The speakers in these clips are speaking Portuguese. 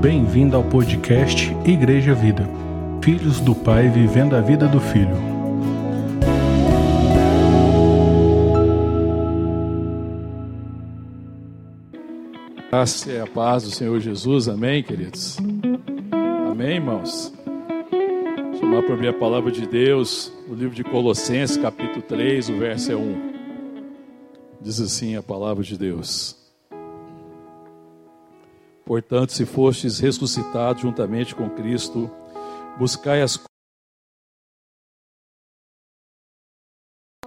Bem-vindo ao podcast Igreja Vida. Filhos do Pai vivendo a vida do Filho. Graça e a paz do Senhor Jesus, amém, queridos? Amém, irmãos? Chamar para abrir a palavra de Deus, o livro de Colossenses, capítulo 3, o verso é 1. Diz assim a palavra de Deus. Portanto, se fostes ressuscitados juntamente com Cristo, buscai as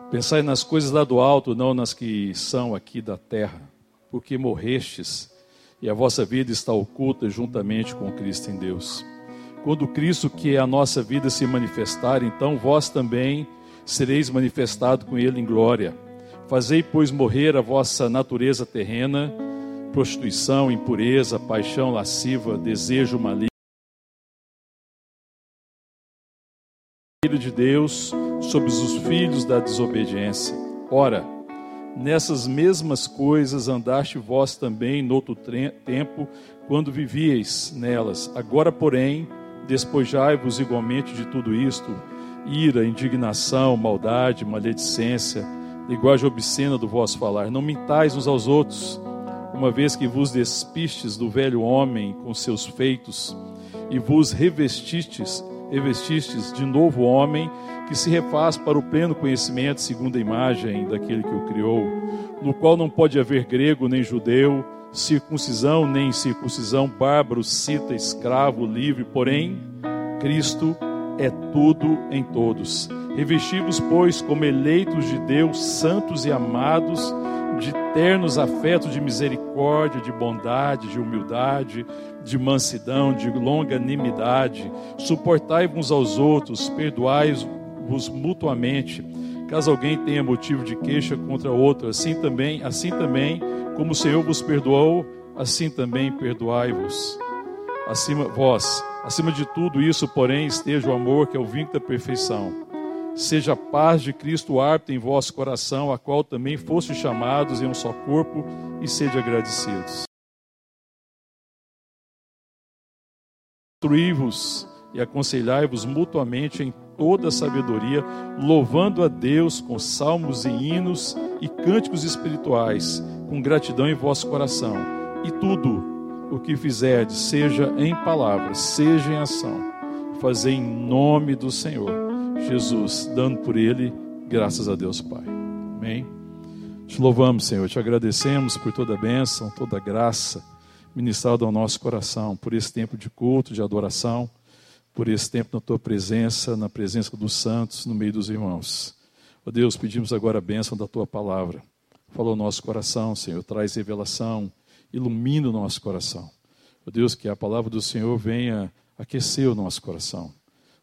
Pensai nas coisas lá do alto, não nas que são aqui da terra, porque morrestes e a vossa vida está oculta juntamente com Cristo em Deus. Quando Cristo, que é a nossa vida, se manifestar, então vós também sereis manifestado com Ele em glória. Fazei, pois, morrer a vossa natureza terrena, prostituição, impureza, paixão lasciva, desejo maligno. de Deus sobre os filhos da desobediência. Ora, nessas mesmas coisas andaste vós também noutro tempo, quando vivieis nelas. Agora, porém, despojai-vos igualmente de tudo isto: ira, indignação, maldade, maledicência, linguagem obscena do vosso falar. Não mintais uns aos outros, uma vez que vos despistes do velho homem com seus feitos e vos revestistes, revestistes de novo homem que se refaz para o pleno conhecimento segundo a imagem daquele que o criou, no qual não pode haver grego nem judeu, circuncisão nem incircuncisão, bárbaro, cita, escravo, livre, porém Cristo é tudo em todos. Revestivos, pois, como eleitos de Deus, santos e amados, de ternos afetos de misericórdia, de bondade, de humildade, de mansidão, de longanimidade. Suportai uns aos outros, perdoai-vos mutuamente, caso alguém tenha motivo de queixa contra outro. Assim também, assim também, como o Senhor vos perdoou, assim também perdoai-vos. Acima vós, acima de tudo isso, porém, esteja o amor, que é o vínculo da perfeição Seja a paz de Cristo árbitro em vosso coração, a qual também foste chamados em um só corpo, e sede agradecidos. Instruí-vos e aconselhai-vos mutuamente em toda sabedoria, louvando a Deus com salmos e hinos e cânticos espirituais, com gratidão em vosso coração. E tudo o que fizerdes, seja em palavras, seja em ação, fazei em nome do Senhor Jesus, dando por ele, graças a Deus Pai. Amém. Te louvamos, Senhor, te agradecemos por toda a bênção, toda a graça ministrada ao nosso coração, por esse tempo de culto, de adoração, por esse tempo na tua presença, na presença dos santos, no meio dos irmãos. Ó oh Deus, pedimos agora a bênção da tua palavra. Fala o nosso coração, Senhor, traz revelação, ilumina o nosso coração. Ó oh Deus, que a palavra do Senhor venha aquecer o nosso coração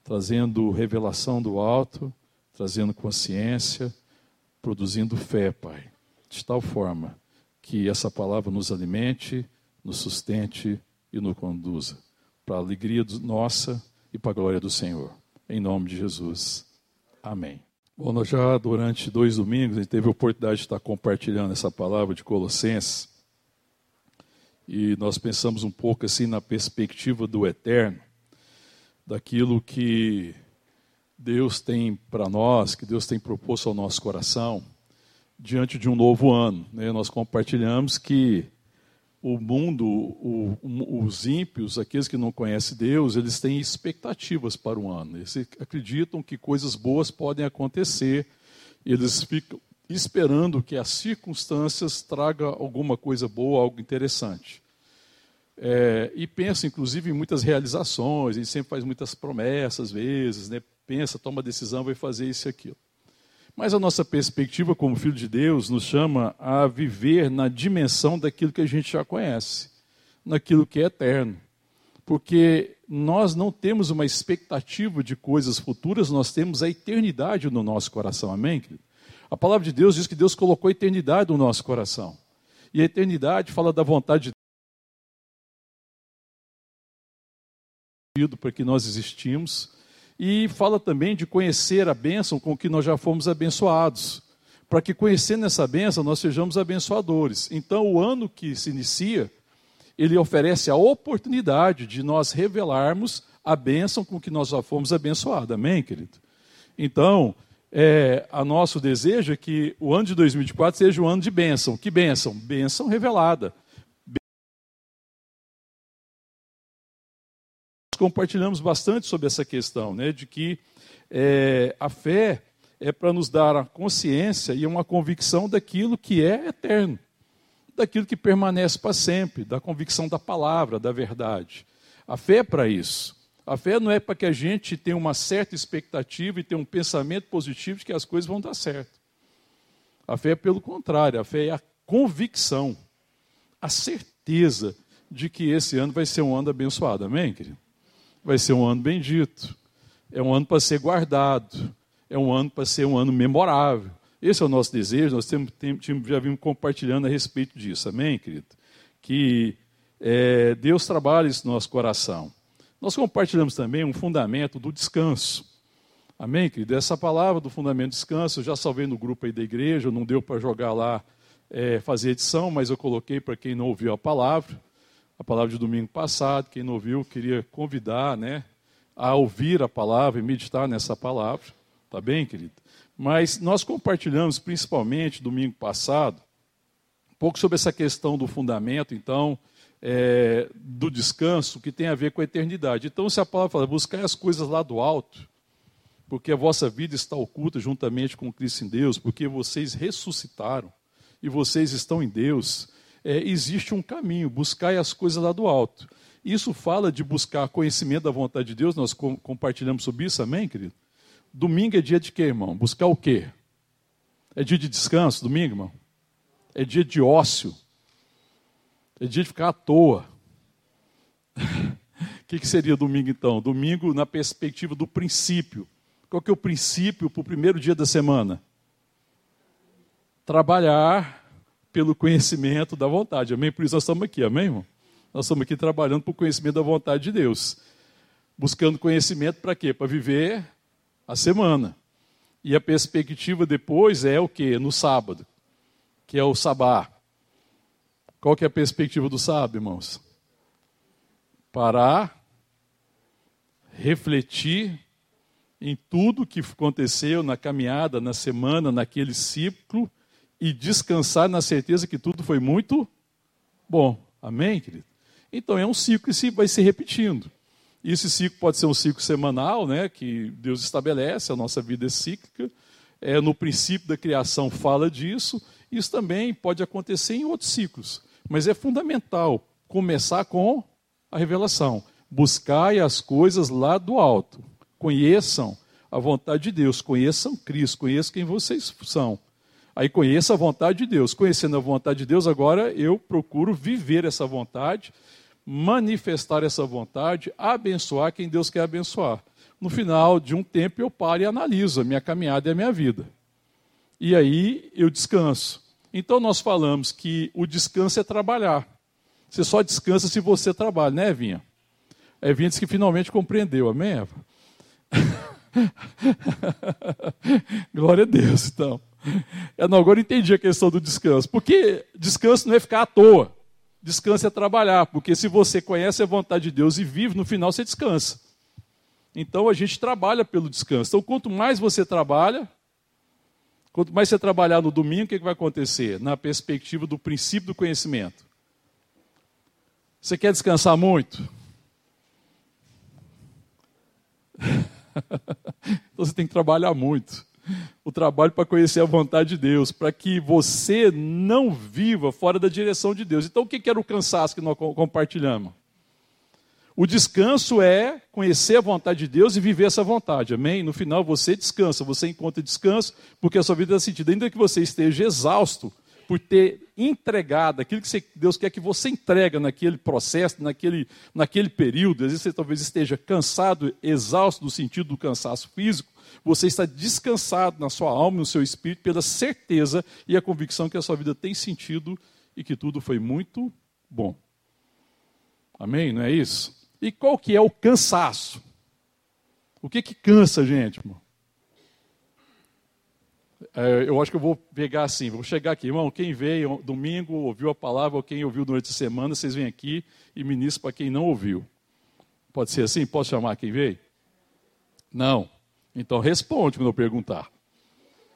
trazendo revelação do alto, trazendo consciência, produzindo fé, Pai, de tal forma que essa palavra nos alimente, nos sustente e nos conduza para a alegria nossa e para a glória do Senhor. Em nome de Jesus. Amém. Bom, nós já durante dois domingos a gente teve a oportunidade de estar compartilhando essa palavra de Colossenses. E nós pensamos um pouco assim na perspectiva do eterno daquilo que Deus tem para nós, que Deus tem proposto ao nosso coração, diante de um novo ano. Né? Nós compartilhamos que o mundo, o, os ímpios, aqueles que não conhecem Deus, eles têm expectativas para o ano. Eles acreditam que coisas boas podem acontecer, eles ficam esperando que as circunstâncias tragam alguma coisa boa, algo interessante. É, e pensa, inclusive, em muitas realizações, gente sempre faz muitas promessas, às vezes, né? pensa, toma decisão, vai fazer isso e aquilo. Mas a nossa perspectiva como filho de Deus nos chama a viver na dimensão daquilo que a gente já conhece, naquilo que é eterno. Porque nós não temos uma expectativa de coisas futuras, nós temos a eternidade no nosso coração, amém? Querido? A palavra de Deus diz que Deus colocou a eternidade no nosso coração. E a eternidade fala da vontade de para que nós existimos. E fala também de conhecer a bênção com que nós já fomos abençoados. Para que conhecendo essa bênção nós sejamos abençoadores. Então, o ano que se inicia, ele oferece a oportunidade de nós revelarmos a bênção com que nós já fomos abençoados. Amém, querido? Então, é, a nosso desejo é que o ano de 2024 seja um ano de bênção. Que bênção? Bênção revelada. Compartilhamos bastante sobre essa questão, né, de que é, a fé é para nos dar a consciência e uma convicção daquilo que é eterno daquilo que permanece para sempre, da convicção da palavra, da verdade. A fé é para isso. A fé não é para que a gente tenha uma certa expectativa e tenha um pensamento positivo de que as coisas vão dar certo. A fé é pelo contrário, a fé é a convicção, a certeza de que esse ano vai ser um ano abençoado. Amém, querido? Vai ser um ano bendito. É um ano para ser guardado. É um ano para ser um ano memorável. Esse é o nosso desejo, nós temos, temos, já vimos compartilhando a respeito disso, amém, querido? Que é, Deus trabalhe isso no nosso coração. Nós compartilhamos também um fundamento do descanso. Amém, querido? Essa palavra do fundamento do descanso, eu já salvei no grupo aí da igreja, não deu para jogar lá, é, fazer edição, mas eu coloquei para quem não ouviu a palavra, a palavra de domingo passado, quem não ouviu, queria convidar, né, a ouvir a palavra e meditar nessa palavra, tá bem, querido? Mas nós compartilhamos, principalmente domingo passado, um pouco sobre essa questão do fundamento, então, é, do descanso, que tem a ver com a eternidade. Então, se a palavra fala, buscar as coisas lá do alto, porque a vossa vida está oculta juntamente com Cristo em Deus, porque vocês ressuscitaram e vocês estão em Deus, é, existe um caminho, buscar as coisas lá do alto. Isso fala de buscar conhecimento da vontade de Deus, nós compartilhamos sobre isso, amém, querido? Domingo é dia de quê, irmão? Buscar o quê? É dia de descanso, domingo, irmão? É dia de ócio. É dia de ficar à toa. O que, que seria domingo então? Domingo na perspectiva do princípio. Qual que é o princípio para o primeiro dia da semana? Trabalhar pelo conhecimento da vontade. Amém? Por isso nós estamos aqui, amém, irmão? Nós estamos aqui trabalhando para o conhecimento da vontade de Deus. Buscando conhecimento para quê? Para viver a semana. E a perspectiva depois é o que? No sábado, que é o sabá. Qual que é a perspectiva do sábado, irmãos? Parar, refletir em tudo que aconteceu na caminhada, na semana, naquele ciclo e descansar na certeza que tudo foi muito bom. Amém, querido? Então é um ciclo que vai se repetindo. E esse ciclo pode ser um ciclo semanal, né, que Deus estabelece, a nossa vida é cíclica. É, no princípio da criação fala disso. Isso também pode acontecer em outros ciclos. Mas é fundamental começar com a revelação. Buscai as coisas lá do alto. Conheçam a vontade de Deus, conheçam Cristo, conheçam quem vocês são. Aí conheça a vontade de Deus. Conhecendo a vontade de Deus, agora eu procuro viver essa vontade manifestar essa vontade, abençoar quem Deus quer abençoar. No final de um tempo eu paro e analiso a minha caminhada e a minha vida. E aí eu descanso. Então nós falamos que o descanso é trabalhar. Você só descansa se você trabalha, né, Evinha? A Evinha disse que finalmente compreendeu, amém, Eva? Glória a Deus, então. Eu não, agora entendi a questão do descanso. Porque descanso não é ficar à toa. Descanse é trabalhar, porque se você conhece a vontade de Deus e vive, no final você descansa. Então a gente trabalha pelo descanso. Então, quanto mais você trabalha, quanto mais você trabalhar no domingo, o que, que vai acontecer? Na perspectiva do princípio do conhecimento. Você quer descansar muito? então você tem que trabalhar muito o trabalho para conhecer a vontade de Deus, para que você não viva fora da direção de Deus. Então, o que era o cansaço que nós compartilhamos? O descanso é conhecer a vontade de Deus e viver essa vontade, amém? No final você descansa, você encontra descanso, porque a sua vida dá sentido. Ainda que você esteja exausto por ter entregado aquilo que Deus quer que você entrega naquele processo, naquele, naquele período, às vezes você talvez esteja cansado, exausto no sentido do cansaço físico, você está descansado na sua alma, no seu espírito, pela certeza e a convicção que a sua vida tem sentido e que tudo foi muito bom. Amém? Não é isso? E qual que é o cansaço? O que que cansa, gente? Irmão? É, eu acho que eu vou pegar assim, vou chegar aqui, irmão, quem veio domingo, ouviu a palavra, ou quem ouviu durante a semana, vocês vêm aqui e ministram para quem não ouviu. Pode ser assim? Posso chamar quem veio? Não. Então responde quando eu perguntar.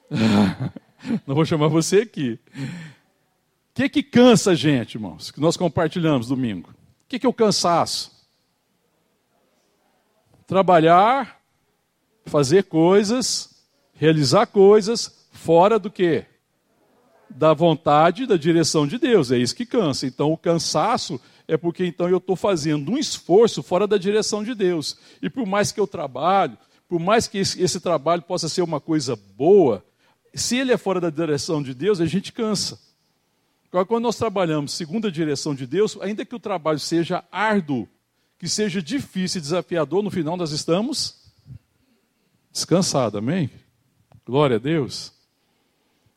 não vou chamar você aqui. O que, que cansa a gente, irmãos, que nós compartilhamos domingo? O que, que é o cansaço? Trabalhar, fazer coisas, realizar coisas fora do que? Da vontade, da direção de Deus. É isso que cansa. Então, o cansaço é porque então eu estou fazendo um esforço fora da direção de Deus. E por mais que eu trabalho, por mais que esse, esse trabalho possa ser uma coisa boa, se ele é fora da direção de Deus, a gente cansa. Agora, quando nós trabalhamos segundo a direção de Deus, ainda que o trabalho seja árduo, que seja difícil e desafiador, no final nós estamos descansados, amém? Glória a Deus.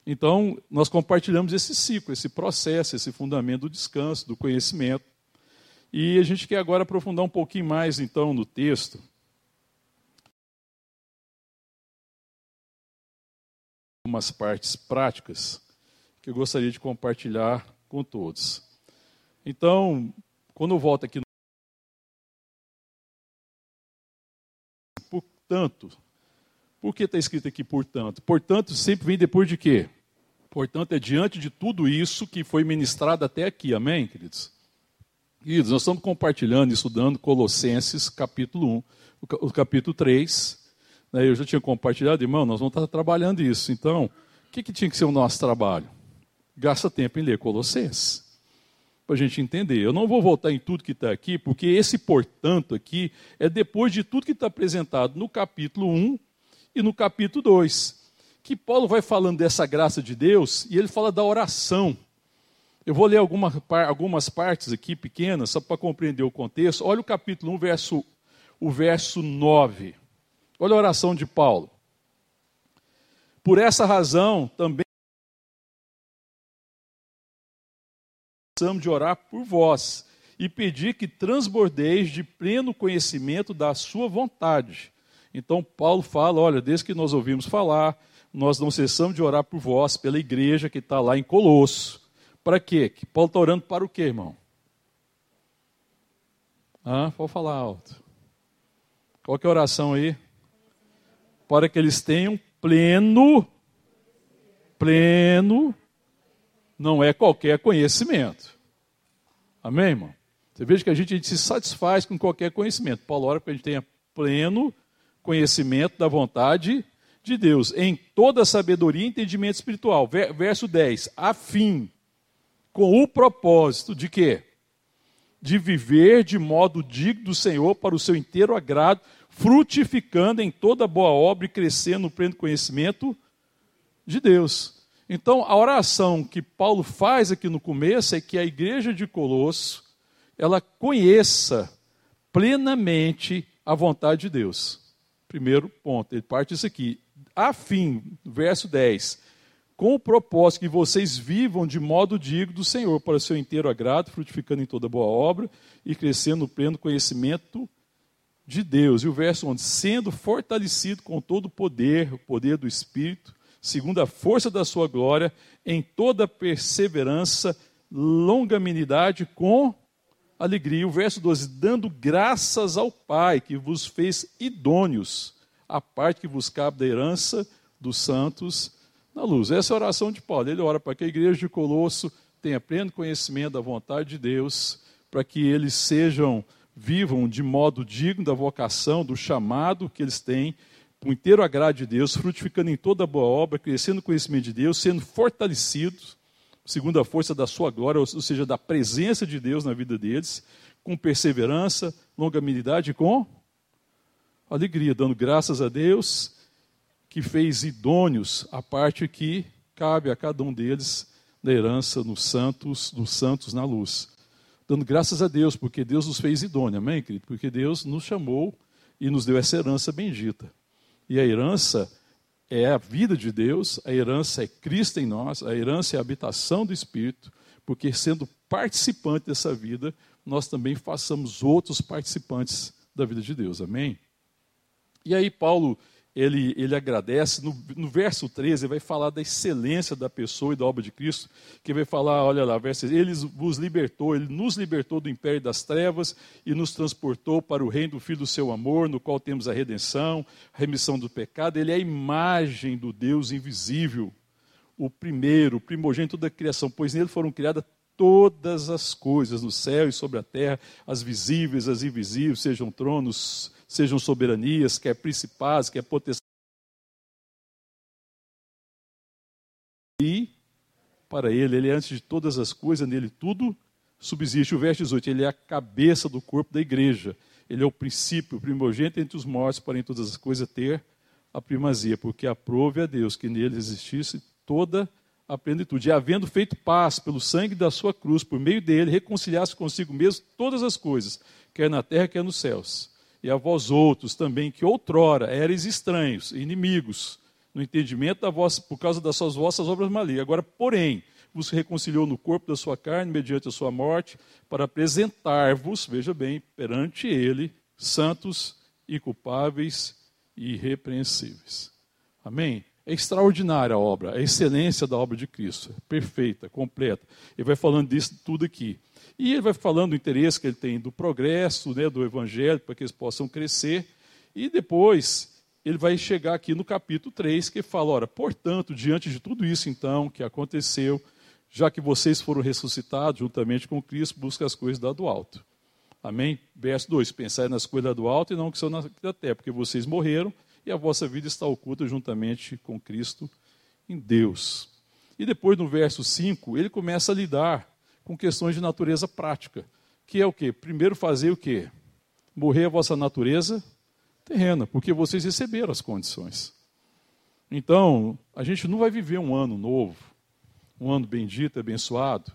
Então, nós compartilhamos esse ciclo, esse processo, esse fundamento do descanso, do conhecimento. E a gente quer agora aprofundar um pouquinho mais, então, no texto. Algumas partes práticas que eu gostaria de compartilhar com todos. Então, quando eu volto aqui. Portanto, por que está escrito aqui portanto? Portanto, sempre vem depois de quê? Portanto, é diante de tudo isso que foi ministrado até aqui, amém, queridos? Queridos, nós estamos compartilhando e estudando Colossenses, capítulo 1, o capítulo 3. Né, eu já tinha compartilhado, irmão, nós vamos estar trabalhando isso. Então, o que, que tinha que ser o nosso trabalho? gasta tempo em ler Colossenses. Para a gente entender. Eu não vou voltar em tudo que está aqui, porque esse portanto aqui é depois de tudo que está apresentado no capítulo 1 e no capítulo 2. Que Paulo vai falando dessa graça de Deus e ele fala da oração. Eu vou ler alguma, algumas partes aqui pequenas, só para compreender o contexto. Olha o capítulo 1, verso, o verso 9. Olha a oração de Paulo. Por essa razão, também precisamos de orar por vós e pedir que transbordeis de pleno conhecimento da sua vontade. Então Paulo fala, olha, desde que nós ouvimos falar, nós não cessamos de orar por vós, pela igreja que está lá em Colosso. Para quê? Que Paulo está orando para o quê, irmão? Ah, pode falar alto. Qual que é a oração aí? Para que eles tenham pleno, pleno não é qualquer conhecimento. Amém, irmão? Você veja que a gente, a gente se satisfaz com qualquer conhecimento. Paulo ora para que a gente tenha pleno conhecimento da vontade de Deus, em toda sabedoria e entendimento espiritual. Verso 10. A fim, com o propósito de quê? De viver de modo digno do Senhor para o seu inteiro agrado, frutificando em toda boa obra e crescendo no pleno conhecimento de Deus. Então, a oração que Paulo faz aqui no começo é que a igreja de Colosso, ela conheça plenamente a vontade de Deus. Primeiro ponto, ele parte disso aqui. A fim, verso 10, com o propósito que vocês vivam de modo digno do Senhor, para o seu inteiro agrado, frutificando em toda boa obra e crescendo no pleno conhecimento de Deus. E o verso 11, sendo fortalecido com todo o poder, o poder do Espírito, segundo a força da sua glória, em toda perseverança, longanimidade com alegria. O verso 12: dando graças ao Pai que vos fez idôneos, a parte que vos cabe da herança dos santos na luz. Essa é a oração de Paulo. Ele ora para que a igreja de Colosso tenha pleno conhecimento da vontade de Deus, para que eles sejam, vivam de modo digno da vocação, do chamado que eles têm com inteiro agrado de Deus, frutificando em toda boa obra, crescendo no conhecimento de Deus, sendo fortalecidos, segundo a força da sua glória, ou seja, da presença de Deus na vida deles, com perseverança, longanimidade e com alegria, dando graças a Deus que fez idôneos a parte que cabe a cada um deles da herança nos santos, nos santos na luz. Dando graças a Deus, porque Deus nos fez idôneo, amém, querido? Porque Deus nos chamou e nos deu essa herança bendita. E a herança é a vida de Deus, a herança é Cristo em nós, a herança é a habitação do Espírito, porque sendo participante dessa vida, nós também façamos outros participantes da vida de Deus. Amém? E aí Paulo ele, ele agradece. No, no verso 13, ele vai falar da excelência da pessoa e da obra de Cristo, que vai falar, olha lá, verso, ele vos libertou, ele nos libertou do império das trevas e nos transportou para o reino do Filho do seu amor, no qual temos a redenção, a remissão do pecado. Ele é a imagem do Deus invisível, o primeiro, o primogênito da criação, pois nele foram criadas todas as coisas no céu e sobre a terra, as visíveis, as invisíveis, sejam tronos, sejam soberanias, quer principados, quer potestades. E para ele, ele é antes de todas as coisas, nele tudo subsiste. O verso 18, ele é a cabeça do corpo da igreja. Ele é o princípio, o primogênito entre os mortos, para em todas as coisas ter a primazia, porque aprove a Deus que nele existisse toda a plenitude. E havendo feito paz pelo sangue da sua cruz, por meio dele, reconciliasse consigo mesmo todas as coisas, quer na terra, quer nos céus e a vós outros também, que outrora eres estranhos, inimigos, no entendimento da vossa, por causa das suas vossas obras malignas. Agora, porém, vos reconciliou no corpo da sua carne, mediante a sua morte, para apresentar-vos, veja bem, perante ele, santos e culpáveis e irrepreensíveis. Amém? É extraordinária a obra, a excelência da obra de Cristo, é perfeita, completa. Ele vai falando disso tudo aqui. E ele vai falando do interesse que ele tem do progresso, né, do evangelho, para que eles possam crescer. E depois ele vai chegar aqui no capítulo 3, que fala: ora, portanto, diante de tudo isso então que aconteceu, já que vocês foram ressuscitados juntamente com Cristo, busca as coisas da do alto. Amém? Verso 2: Pensai nas coisas do alto e não que são na da terra, porque vocês morreram e a vossa vida está oculta juntamente com Cristo em Deus. E depois, no verso 5, ele começa a lidar com questões de natureza prática, que é o quê? Primeiro fazer o quê? Morrer a vossa natureza terrena, porque vocês receberam as condições. Então, a gente não vai viver um ano novo, um ano bendito, abençoado,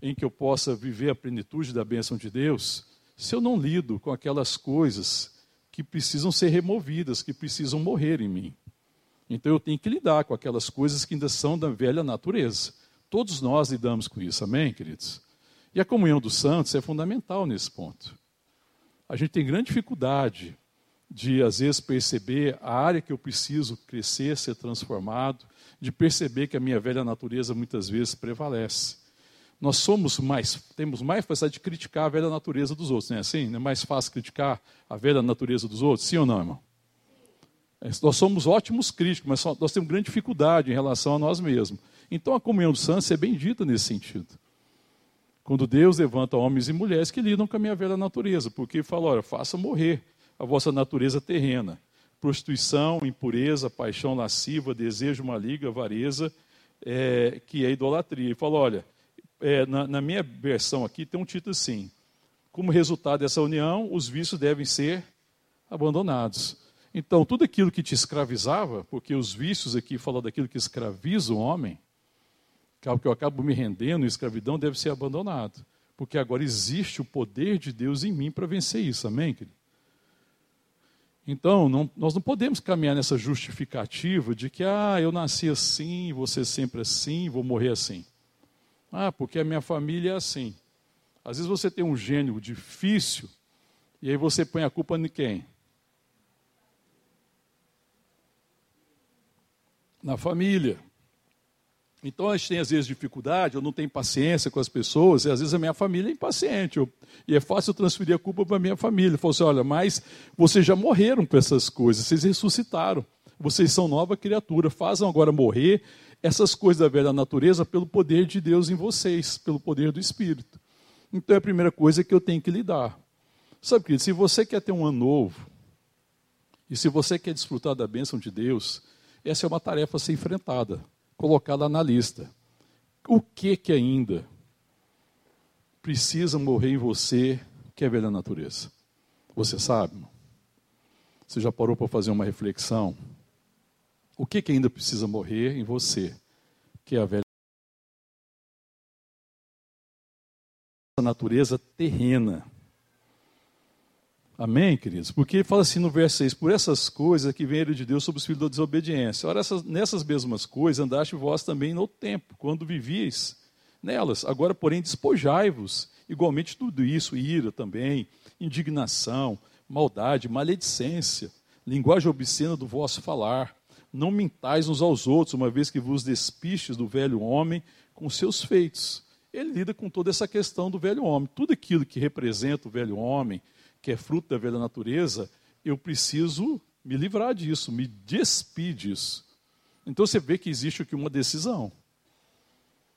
em que eu possa viver a plenitude da bênção de Deus, se eu não lido com aquelas coisas que precisam ser removidas, que precisam morrer em mim. Então eu tenho que lidar com aquelas coisas que ainda são da velha natureza. Todos nós lidamos com isso, amém, queridos? E a comunhão dos santos é fundamental nesse ponto. A gente tem grande dificuldade de, às vezes, perceber a área que eu preciso crescer, ser transformado, de perceber que a minha velha natureza muitas vezes prevalece. Nós somos mais, temos mais facilidade de criticar a velha natureza dos outros, não é assim? Não é mais fácil criticar a velha natureza dos outros, sim ou não, irmão? É, nós somos ótimos críticos, mas nós temos grande dificuldade em relação a nós mesmos. Então a comunhão dos santos é bendita nesse sentido. Quando Deus levanta homens e mulheres que lidam com a minha velha natureza, porque fala, olha, faça morrer a vossa natureza terrena. Prostituição, impureza, paixão lasciva, desejo maligno, avareza, é, que é idolatria. E fala, olha, é, na, na minha versão aqui tem um título assim, como resultado dessa união, os vícios devem ser abandonados. Então, tudo aquilo que te escravizava, porque os vícios aqui falam daquilo que escraviza o homem, que eu acabo me rendendo, escravidão deve ser abandonado. Porque agora existe o poder de Deus em mim para vencer isso, amém, querido? Então, não, nós não podemos caminhar nessa justificativa de que, ah, eu nasci assim, vou ser sempre assim, vou morrer assim. Ah, porque a minha família é assim. Às vezes você tem um gênio difícil, e aí você põe a culpa em quem? Na família. Então a gente tem às vezes dificuldade, eu não tenho paciência com as pessoas, e às vezes a minha família é impaciente. Eu, e é fácil transferir a culpa para a minha família. Falar assim: olha, mas vocês já morreram com essas coisas, vocês ressuscitaram. Vocês são nova criatura, fazem agora morrer essas coisas da velha natureza pelo poder de Deus em vocês, pelo poder do Espírito. Então é a primeira coisa que eu tenho que lidar. Sabe, querido, se você quer ter um ano novo, e se você quer desfrutar da bênção de Deus, essa é uma tarefa a ser enfrentada colocá-la na lista. O que que ainda precisa morrer em você que é velha natureza? Você sabe? Você já parou para fazer uma reflexão? O que que ainda precisa morrer em você que é a velha natureza terrena? Amém, queridos? Porque ele fala assim no verso 6: Por essas coisas que vem de Deus sobre os filhos da desobediência. Ora, essas, nessas mesmas coisas andaste vós também no tempo, quando vivíeis nelas. Agora, porém, despojai-vos igualmente tudo isso: ira também, indignação, maldade, maledicência, linguagem obscena do vosso falar. Não mintais uns aos outros, uma vez que vos despistes do velho homem com seus feitos. Ele lida com toda essa questão do velho homem. Tudo aquilo que representa o velho homem, que é fruto da velha natureza, eu preciso me livrar disso, me despir disso. Então você vê que existe aqui uma decisão.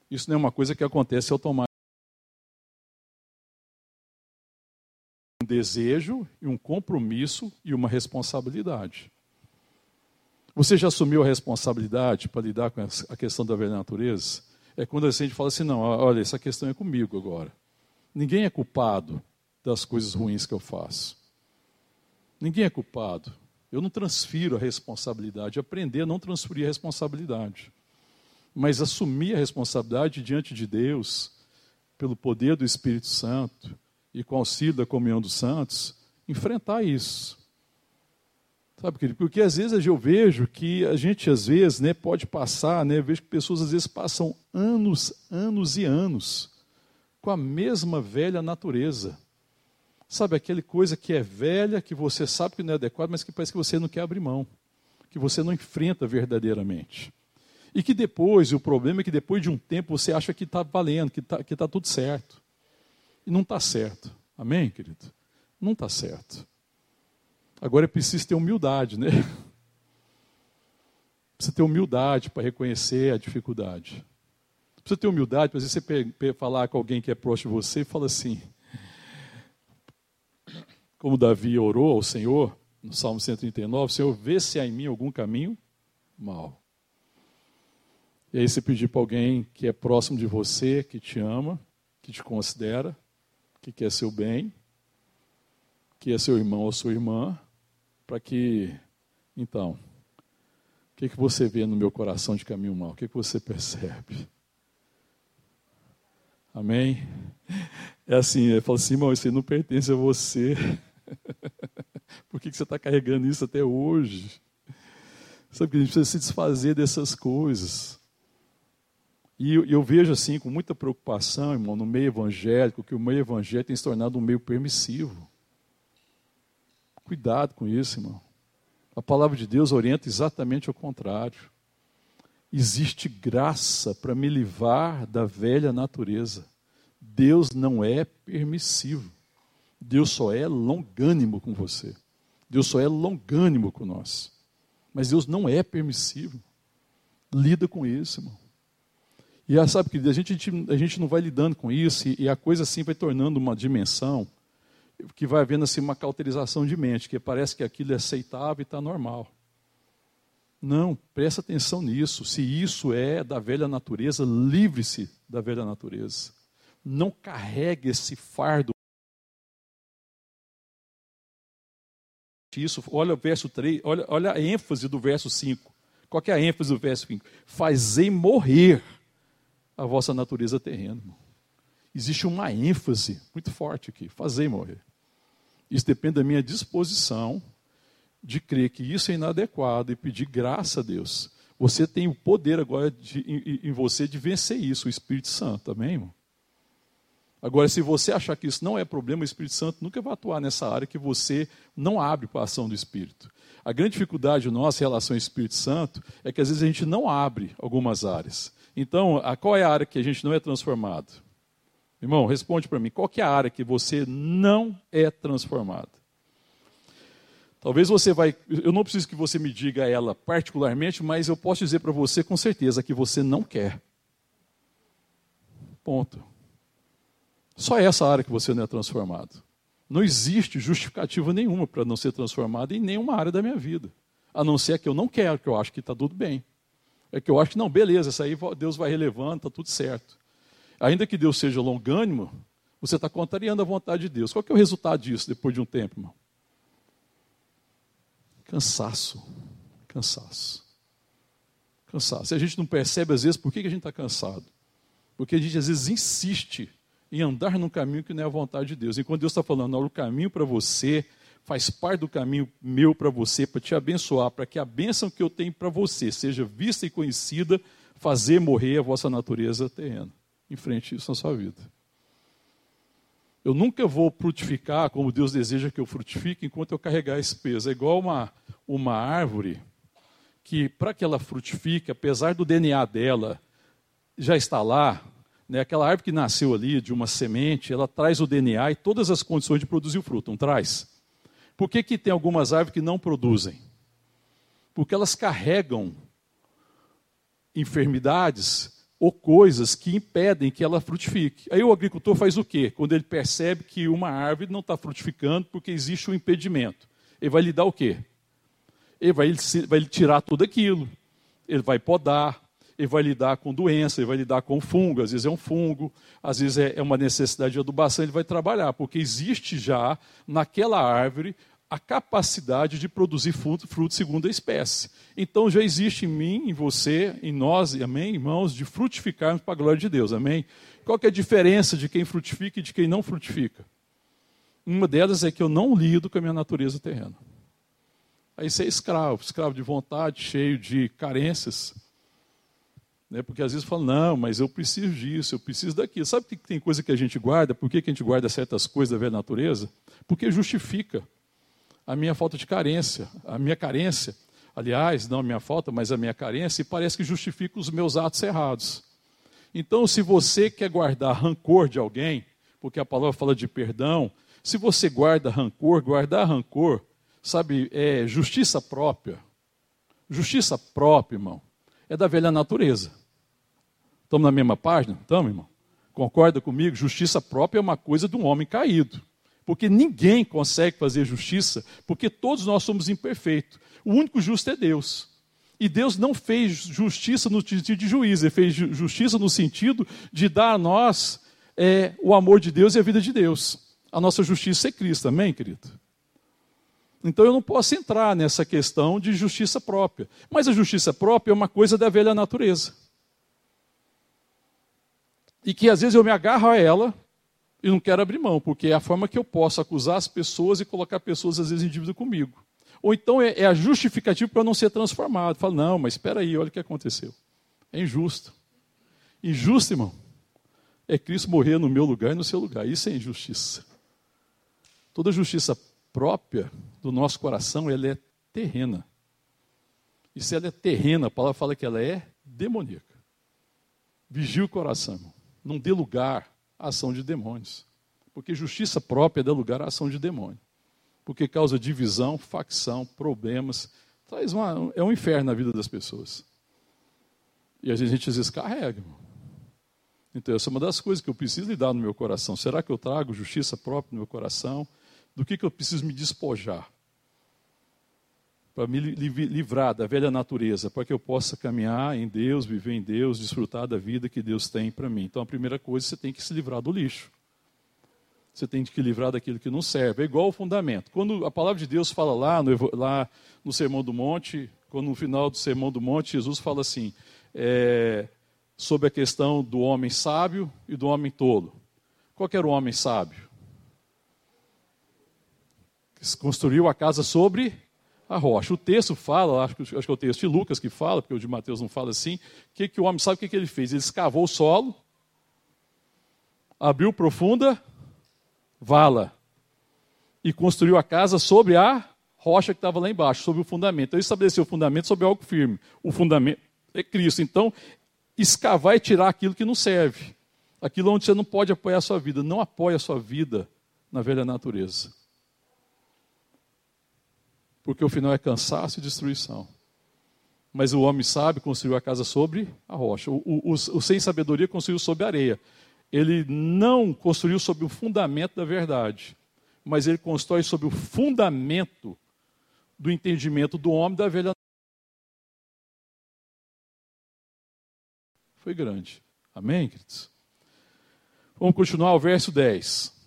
Isso não é uma coisa que acontece automaticamente. Um desejo e um compromisso e uma responsabilidade. Você já assumiu a responsabilidade para lidar com a questão da velha natureza? É quando a gente fala assim: não, olha, essa questão é comigo agora. Ninguém é culpado das coisas ruins que eu faço. Ninguém é culpado. Eu não transfiro a responsabilidade. Aprender a não transferir a responsabilidade. Mas assumir a responsabilidade diante de Deus, pelo poder do Espírito Santo e com auxílio da comunhão dos santos, enfrentar isso. Sabe, querido? Porque às vezes eu vejo que a gente, às vezes, né, pode passar, né, vejo que pessoas às vezes passam anos, anos e anos com a mesma velha natureza. Sabe, aquela coisa que é velha, que você sabe que não é adequada, mas que parece que você não quer abrir mão, que você não enfrenta verdadeiramente. E que depois, o problema é que depois de um tempo você acha que está valendo, que está que tá tudo certo. E não está certo. Amém, querido? Não está certo. Agora é preciso ter humildade, né? Precisa ter humildade para reconhecer a dificuldade. Precisa ter humildade para você falar com alguém que é próximo de você e fala assim: como Davi orou ao Senhor, no Salmo 139, Senhor, vê se há em mim algum caminho mal. E aí você pedir para alguém que é próximo de você, que te ama, que te considera, que quer seu bem, que é seu irmão ou sua irmã, para que, então, o que, que você vê no meu coração de caminho mal? O que, que você percebe? Amém? É assim, ele fala assim, irmão, isso não pertence a você. Que, você está carregando isso até hoje? Sabe que a gente precisa se desfazer dessas coisas. E eu, eu, vejo assim, com muita preocupação, irmão, no meio evangélico, que o meio evangélico tem se tornado um meio permissivo. Cuidado com isso, irmão. A palavra de Deus orienta exatamente ao contrário. Existe graça para me livrar da velha natureza. Deus não é permissivo. Deus só é longânimo com você. Deus só é longânimo com nós. Mas Deus não é permissivo. Lida com isso, irmão. E sabe que a gente, a gente não vai lidando com isso e, a coisa assim vai tornando uma dimensão que vai havendo assim uma cauterização de mente, que parece que aquilo é aceitável e está normal. Não, presta atenção nisso. Se isso é da velha natureza, livre-se da velha natureza. Não carregue esse fardo isso. Olha o verso 3, olha, olha a ênfase do verso 5. Qual é a ênfase do verso 5? Fazei morrer a vossa natureza terrena. Existe uma ênfase muito forte aqui, fazei morrer. Isso depende da minha disposição de crer que isso é inadequado e pedir graça a Deus. Você tem o poder agora de, em, em você de vencer isso, o Espírito Santo, amém, irmão? Agora, se você achar que isso não é problema, o Espírito Santo nunca vai atuar nessa área que você não abre para a ação do Espírito. A grande dificuldade nossa em relação ao Espírito Santo é que às vezes a gente não abre algumas áreas. Então, a, qual é a área que a gente não é transformado? Irmão, responde para mim, qual é a área que você não é transformado? Talvez você vai, eu não preciso que você me diga ela particularmente, mas eu posso dizer para você com certeza que você não quer. Ponto. Só essa área que você não é transformado. Não existe justificativa nenhuma para não ser transformado em nenhuma área da minha vida. A não ser que eu não quero, que eu acho que está tudo bem. É que eu acho que não, beleza, isso aí Deus vai relevando, está tudo certo. Ainda que Deus seja longânimo, você está contrariando a vontade de Deus. Qual que é o resultado disso depois de um tempo, irmão? Cansaço. Cansaço. Cansaço. E a gente não percebe, às vezes, por que a gente está cansado. Porque a gente, às vezes, insiste em andar no caminho que não é a vontade de Deus. E quando Deus está falando, o caminho para você faz parte do caminho meu para você, para te abençoar, para que a bênção que eu tenho para você seja vista e conhecida, fazer morrer a vossa natureza terrena. Enfrente isso na sua vida. Eu nunca vou frutificar como Deus deseja que eu frutifique enquanto eu carregar esse peso. É igual uma, uma árvore que, para que ela frutifique, apesar do DNA dela já estar lá, né, aquela árvore que nasceu ali de uma semente, ela traz o DNA e todas as condições de produzir o fruto, não traz? Por que, que tem algumas árvores que não produzem? Porque elas carregam enfermidades ou coisas que impedem que ela frutifique. Aí o agricultor faz o quê? Quando ele percebe que uma árvore não está frutificando porque existe um impedimento. Ele vai lhe dar o quê? Ele vai, vai tirar tudo aquilo. Ele vai podar, ele vai lidar com doença, ele vai lidar com fungo, às vezes é um fungo, às vezes é, é uma necessidade de adubação, ele vai trabalhar, porque existe já naquela árvore a capacidade de produzir fruto, fruto segundo a espécie. Então já existe em mim, em você, em nós, amém, irmãos, de frutificarmos para a glória de Deus, amém? Qual é a diferença de quem frutifica e de quem não frutifica? Uma delas é que eu não lido com a minha natureza terrena. Aí você é escravo, escravo de vontade, cheio de carências. Né? Porque às vezes fala, não, mas eu preciso disso, eu preciso daquilo. Sabe que tem coisa que a gente guarda? Por que, que a gente guarda certas coisas da velha natureza? Porque justifica a minha falta de carência, a minha carência, aliás, não a minha falta, mas a minha carência, e parece que justifica os meus atos errados. Então, se você quer guardar rancor de alguém, porque a palavra fala de perdão, se você guarda rancor, guardar rancor, sabe, é justiça própria. Justiça própria, irmão, é da velha natureza. Estamos na mesma página? Estamos, irmão? Concorda comigo? Justiça própria é uma coisa de um homem caído. Porque ninguém consegue fazer justiça, porque todos nós somos imperfeitos. O único justo é Deus. E Deus não fez justiça no sentido de juízo, ele fez justiça no sentido de dar a nós é, o amor de Deus e a vida de Deus. A nossa justiça é Cristo, amém, querido? Então eu não posso entrar nessa questão de justiça própria. Mas a justiça própria é uma coisa da velha natureza. E que às vezes eu me agarro a ela e não quero abrir mão, porque é a forma que eu posso acusar as pessoas e colocar pessoas, às vezes, em dívida comigo. Ou então é, é a justificativa para não ser transformado. Falo, não, mas espera aí, olha o que aconteceu. É injusto. Injusto, irmão, é Cristo morrer no meu lugar e no seu lugar. Isso é injustiça. Toda justiça própria do nosso coração, ela é terrena. E se ela é terrena, a palavra fala que ela é demoníaca. Vigie o coração, irmão. Não dê lugar a ação de demônios. Porque justiça própria dá lugar à ação de demônio. Porque causa divisão, facção, problemas. Traz uma, é um inferno na vida das pessoas. E a gente às vezes carrega. Irmão. Então, essa é uma das coisas que eu preciso lidar no meu coração. Será que eu trago justiça própria no meu coração? Do que, que eu preciso me despojar? Para me livrar da velha natureza, para que eu possa caminhar em Deus, viver em Deus, desfrutar da vida que Deus tem para mim. Então, a primeira coisa, você tem que se livrar do lixo. Você tem que livrar daquilo que não serve. É igual o fundamento. Quando a palavra de Deus fala lá no, lá no Sermão do Monte, quando no final do Sermão do Monte, Jesus fala assim, é, sobre a questão do homem sábio e do homem tolo. Qual era o homem sábio? Construiu a casa sobre a rocha. O texto fala, acho que, acho que é o texto de Lucas que fala, porque o de Mateus não fala assim, que, que o homem sabe o que, que ele fez? Ele escavou o solo, abriu profunda vala e construiu a casa sobre a rocha que estava lá embaixo, sobre o fundamento. Então ele estabeleceu o fundamento sobre algo firme. O fundamento é Cristo. Então, escavar e tirar aquilo que não serve. Aquilo onde você não pode apoiar a sua vida. Não apoie a sua vida na velha natureza porque o final é cansaço e destruição. Mas o homem sábio construiu a casa sobre a rocha. O, o, o, o sem sabedoria construiu sobre a areia. Ele não construiu sobre o fundamento da verdade, mas ele constrói sobre o fundamento do entendimento do homem da velha. Foi grande. Amém, queridos? Vamos continuar o verso 10.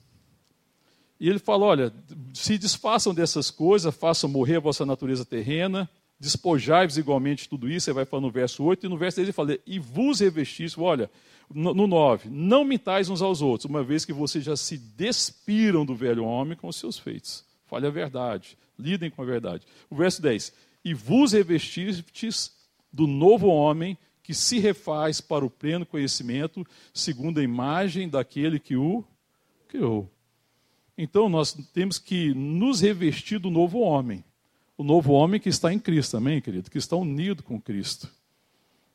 E ele fala: olha, se desfaçam dessas coisas, façam morrer a vossa natureza terrena, despojai-vos igualmente tudo isso. Ele vai falando no verso 8, e no verso 10 ele fala: e vos revestis, olha, no 9, não mintais uns aos outros, uma vez que vocês já se despiram do velho homem com os seus feitos. Fale a verdade, lidem com a verdade. O verso 10: e vos revestistes do novo homem que se refaz para o pleno conhecimento, segundo a imagem daquele que o criou. Então nós temos que nos revestir do novo homem. O novo homem que está em Cristo, amém, querido? Que está unido com Cristo,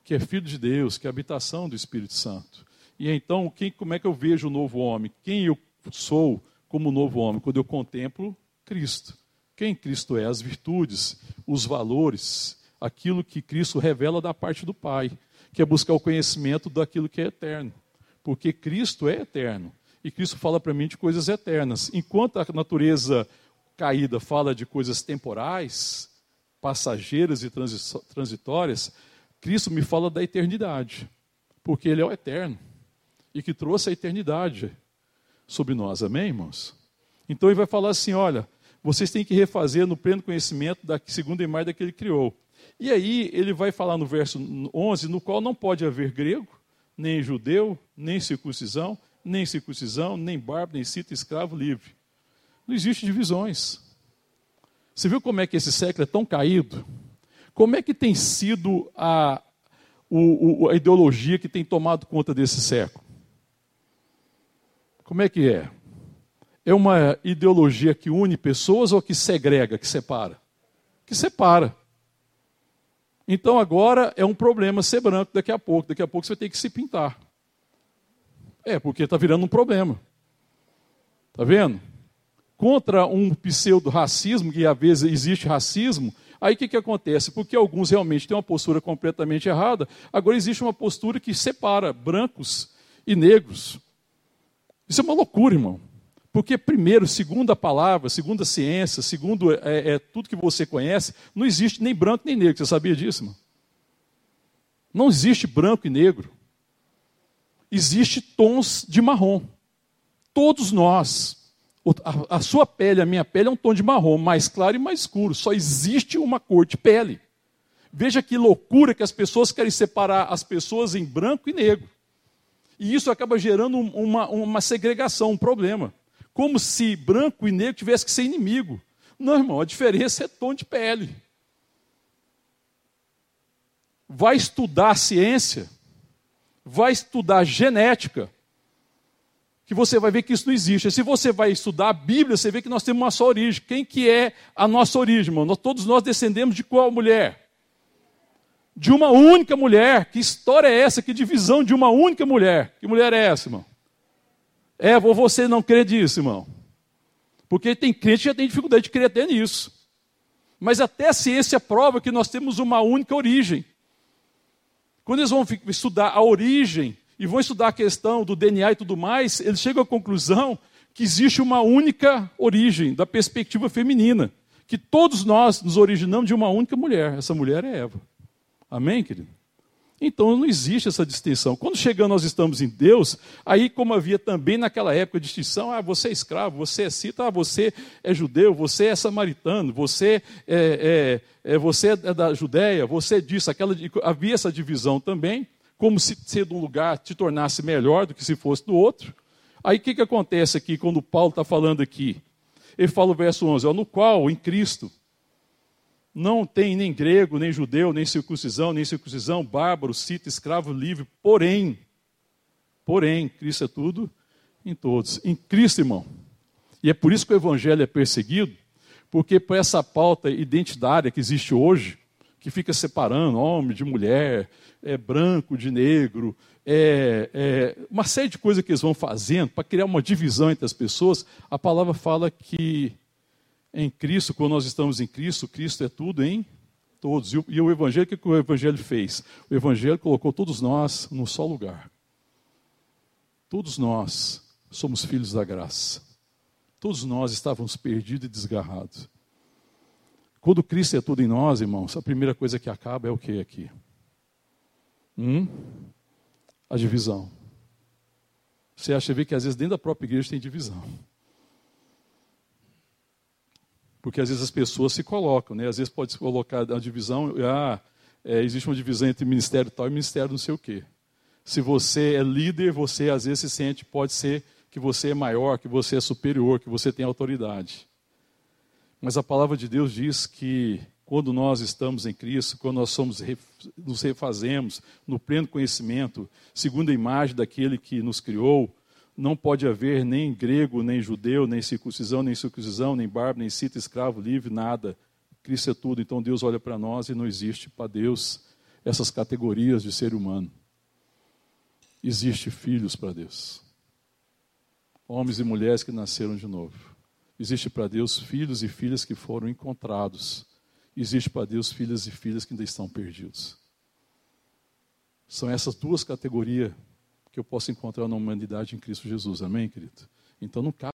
que é filho de Deus, que é habitação do Espírito Santo. E então, quem, como é que eu vejo o novo homem? Quem eu sou como novo homem? Quando eu contemplo Cristo. Quem Cristo é? As virtudes, os valores, aquilo que Cristo revela da parte do Pai, que é buscar o conhecimento daquilo que é eterno. Porque Cristo é eterno. E Cristo fala para mim de coisas eternas. Enquanto a natureza caída fala de coisas temporais, passageiras e transitórias, Cristo me fala da eternidade. Porque Ele é o eterno. E que trouxe a eternidade sobre nós. Amém, irmãos? Então ele vai falar assim: olha, vocês têm que refazer no pleno conhecimento da segunda imagem daquele que criou. E aí ele vai falar no verso 11, no qual não pode haver grego, nem judeu, nem circuncisão, nem circuncisão, nem barba, nem cita, escravo, livre. Não existe divisões. Você viu como é que esse século é tão caído? Como é que tem sido a, o, a ideologia que tem tomado conta desse século? Como é que é? É uma ideologia que une pessoas ou que segrega, que separa? Que separa. Então agora é um problema ser branco daqui a pouco. Daqui a pouco você vai ter que se pintar. É, porque está virando um problema. Está vendo? Contra um pseudo-racismo, que às vezes existe racismo, aí o que, que acontece? Porque alguns realmente têm uma postura completamente errada, agora existe uma postura que separa brancos e negros. Isso é uma loucura, irmão. Porque, primeiro, segundo a palavra, segundo a ciência, segundo é, é, tudo que você conhece, não existe nem branco nem negro. Você sabia disso, irmão? Não existe branco e negro. Existe tons de marrom. Todos nós. A, a sua pele, a minha pele é um tom de marrom, mais claro e mais escuro. Só existe uma cor de pele. Veja que loucura que as pessoas querem separar as pessoas em branco e negro. E isso acaba gerando uma, uma segregação, um problema. Como se branco e negro tivesse que ser inimigo. Não, irmão, a diferença é tom de pele. Vai estudar ciência, vai estudar genética, que você vai ver que isso não existe. E se você vai estudar a Bíblia, você vê que nós temos uma só origem. Quem que é a nossa origem, irmão? Nós, todos nós descendemos de qual mulher? de uma única mulher. Que história é essa? Que divisão de uma única mulher? Que mulher é essa, irmão? É, ou você não crê nisso, irmão? Porque tem crente que já tem dificuldade de crer até nisso. Mas até a ciência prova que nós temos uma única origem. Quando eles vão estudar a origem e vão estudar a questão do DNA e tudo mais, eles chegam à conclusão que existe uma única origem da perspectiva feminina, que todos nós nos originamos de uma única mulher. Essa mulher é Eva. Amém, querido? Então não existe essa distinção. Quando chegando nós estamos em Deus, aí como havia também naquela época distinção, ah, você é escravo, você é cita, ah, você é judeu, você é samaritano, você é, é, é você é da Judéia, você é disso, aquela, havia essa divisão também, como se ser de um lugar te tornasse melhor do que se fosse do outro. Aí o que, que acontece aqui quando Paulo está falando aqui? Ele fala o verso 11, ó, no qual, em Cristo, não tem nem grego, nem judeu, nem circuncisão, nem circuncisão, bárbaro, cita, escravo, livre. Porém, porém, Cristo é tudo em todos. Em Cristo, irmão. E é por isso que o evangelho é perseguido, porque por essa pauta identitária que existe hoje, que fica separando homem de mulher, é branco de negro, é, é, uma série de coisas que eles vão fazendo para criar uma divisão entre as pessoas, a palavra fala que em Cristo, quando nós estamos em Cristo, Cristo é tudo em todos. E o, Evangelho, o que, o Evangelho fez? O Evangelho colocou todos nós num só lugar. Todos nós somos filhos da graça. Todos nós estávamos perdidos e desgarrados. Quando Cristo é tudo em nós, irmãos, a primeira coisa que acaba é o que aqui? Hum? A divisão. Você acha que às vezes dentro da própria igreja tem divisão. Porque às vezes as pessoas se colocam, né? às vezes pode se colocar a divisão, ah, é, existe uma divisão entre ministério tal e ministério não sei o quê. Se você é líder, você às vezes se sente, pode ser que você é maior, que você é superior, que você tem autoridade. Mas a palavra de Deus diz que quando nós estamos em Cristo, quando nós somos, nos refazemos no pleno conhecimento, segundo a imagem daquele que nos criou, não pode haver nem grego, nem judeu, nem circuncisão, nem circuncisão, nem barba, nem cita, escravo, livre, nada. Cristo é tudo, então Deus olha para nós e não existe para Deus essas categorias de ser humano. Existe filhos para Deus. Homens e mulheres que nasceram de novo. Existe para Deus filhos e filhas que foram encontrados. Existe para Deus filhas e filhas que ainda estão perdidos. São essas duas categorias que eu posso encontrar na humanidade em Cristo Jesus. Amém, querido? Então não cabe.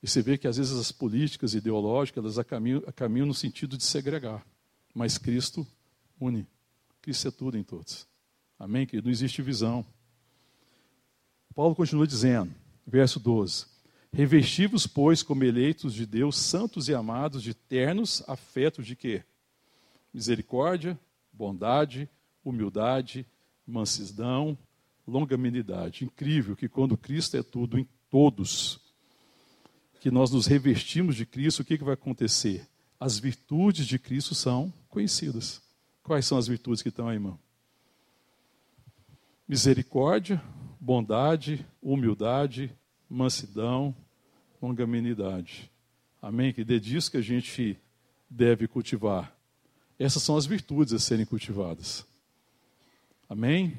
E você vê que às vezes as políticas ideológicas elas caminham, caminham no sentido de segregar. Mas Cristo une. Cristo é tudo em todos. Amém, querido? Não existe visão. Paulo continua dizendo, verso 12: Revestivos, pois, como eleitos de Deus, santos e amados, de ternos afetos de quê? Misericórdia, bondade, humildade, mansidão, longanimidade. Incrível que quando Cristo é tudo em todos, que nós nos revestimos de Cristo, o que, que vai acontecer? As virtudes de Cristo são conhecidas. Quais são as virtudes que estão aí, irmão? Misericórdia, bondade, humildade, mansidão, longanimidade. Amém? Que é disso que a gente deve cultivar. Essas são as virtudes a serem cultivadas. Amém?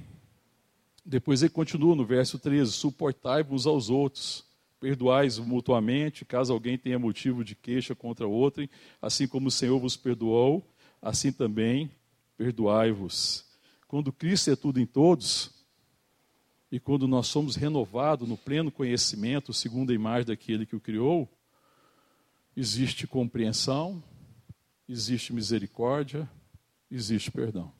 Depois ele continua no verso 13: suportai-vos aos outros, perdoais mutuamente, caso alguém tenha motivo de queixa contra outro, assim como o Senhor vos perdoou, assim também perdoai-vos. Quando Cristo é tudo em todos, e quando nós somos renovados no pleno conhecimento, segundo a imagem daquele que o criou, existe compreensão, existe misericórdia, existe perdão.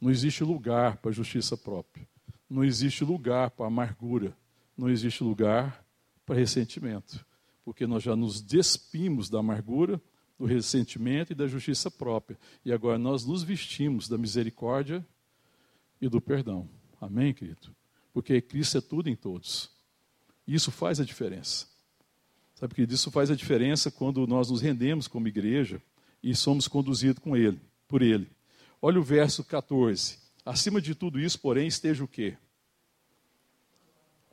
Não existe lugar para justiça própria. Não existe lugar para amargura. Não existe lugar para ressentimento. Porque nós já nos despimos da amargura, do ressentimento e da justiça própria. E agora nós nos vestimos da misericórdia e do perdão. Amém, querido? Porque Cristo é tudo em todos. Isso faz a diferença. Sabe, querido? Isso faz a diferença quando nós nos rendemos como igreja e somos conduzidos com Ele, por Ele. Olha o verso 14. Acima de tudo isso, porém, esteja o quê?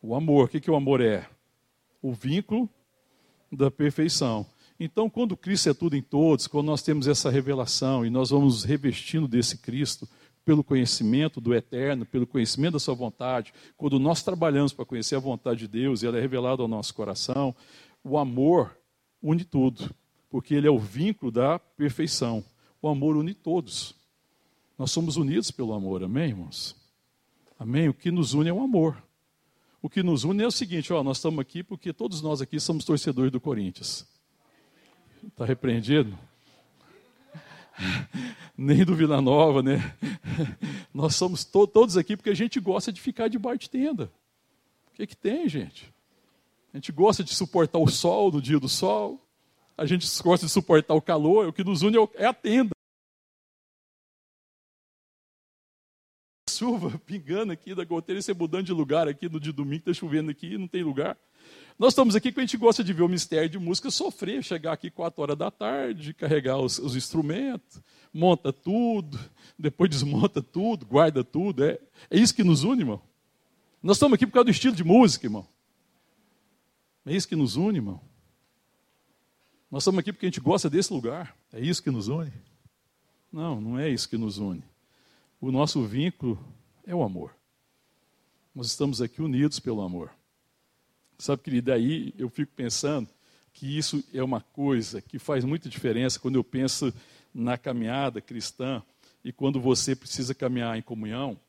O amor. O que, que o amor é? O vínculo da perfeição. Então, quando Cristo é tudo em todos, quando nós temos essa revelação e nós vamos revestindo desse Cristo pelo conhecimento do eterno, pelo conhecimento da sua vontade, quando nós trabalhamos para conhecer a vontade de Deus e ela é revelada ao nosso coração, o amor une tudo, porque ele é o vínculo da perfeição. O amor une todos. Nós somos unidos pelo amor, amém, irmãos? Amém? O que nos une é o amor. O que nos une é o seguinte: ó, nós estamos aqui porque todos nós aqui somos torcedores do Corinthians. Está repreendido? Nem do Vila Nova, né? Nós somos to todos aqui porque a gente gosta de ficar debaixo de tenda. O que, que tem, gente? A gente gosta de suportar o sol no dia do sol. A gente gosta de suportar o calor. O que nos une é, é a tenda. Chuva pingando aqui da goteira e você mudando de lugar aqui no dia domingo, está chovendo aqui e não tem lugar. Nós estamos aqui porque a gente gosta de ver o mistério de música sofrer, chegar aqui 4 horas da tarde, carregar os, os instrumentos, monta tudo, depois desmonta tudo, guarda tudo. É, é isso que nos une, irmão. Nós estamos aqui por causa do estilo de música, irmão. É isso que nos une, irmão. Nós estamos aqui porque a gente gosta desse lugar. É isso que nos une? Não, não é isso que nos une o nosso vínculo é o amor. Nós estamos aqui unidos pelo amor. Sabe, querida, aí eu fico pensando que isso é uma coisa que faz muita diferença quando eu penso na caminhada cristã e quando você precisa caminhar em comunhão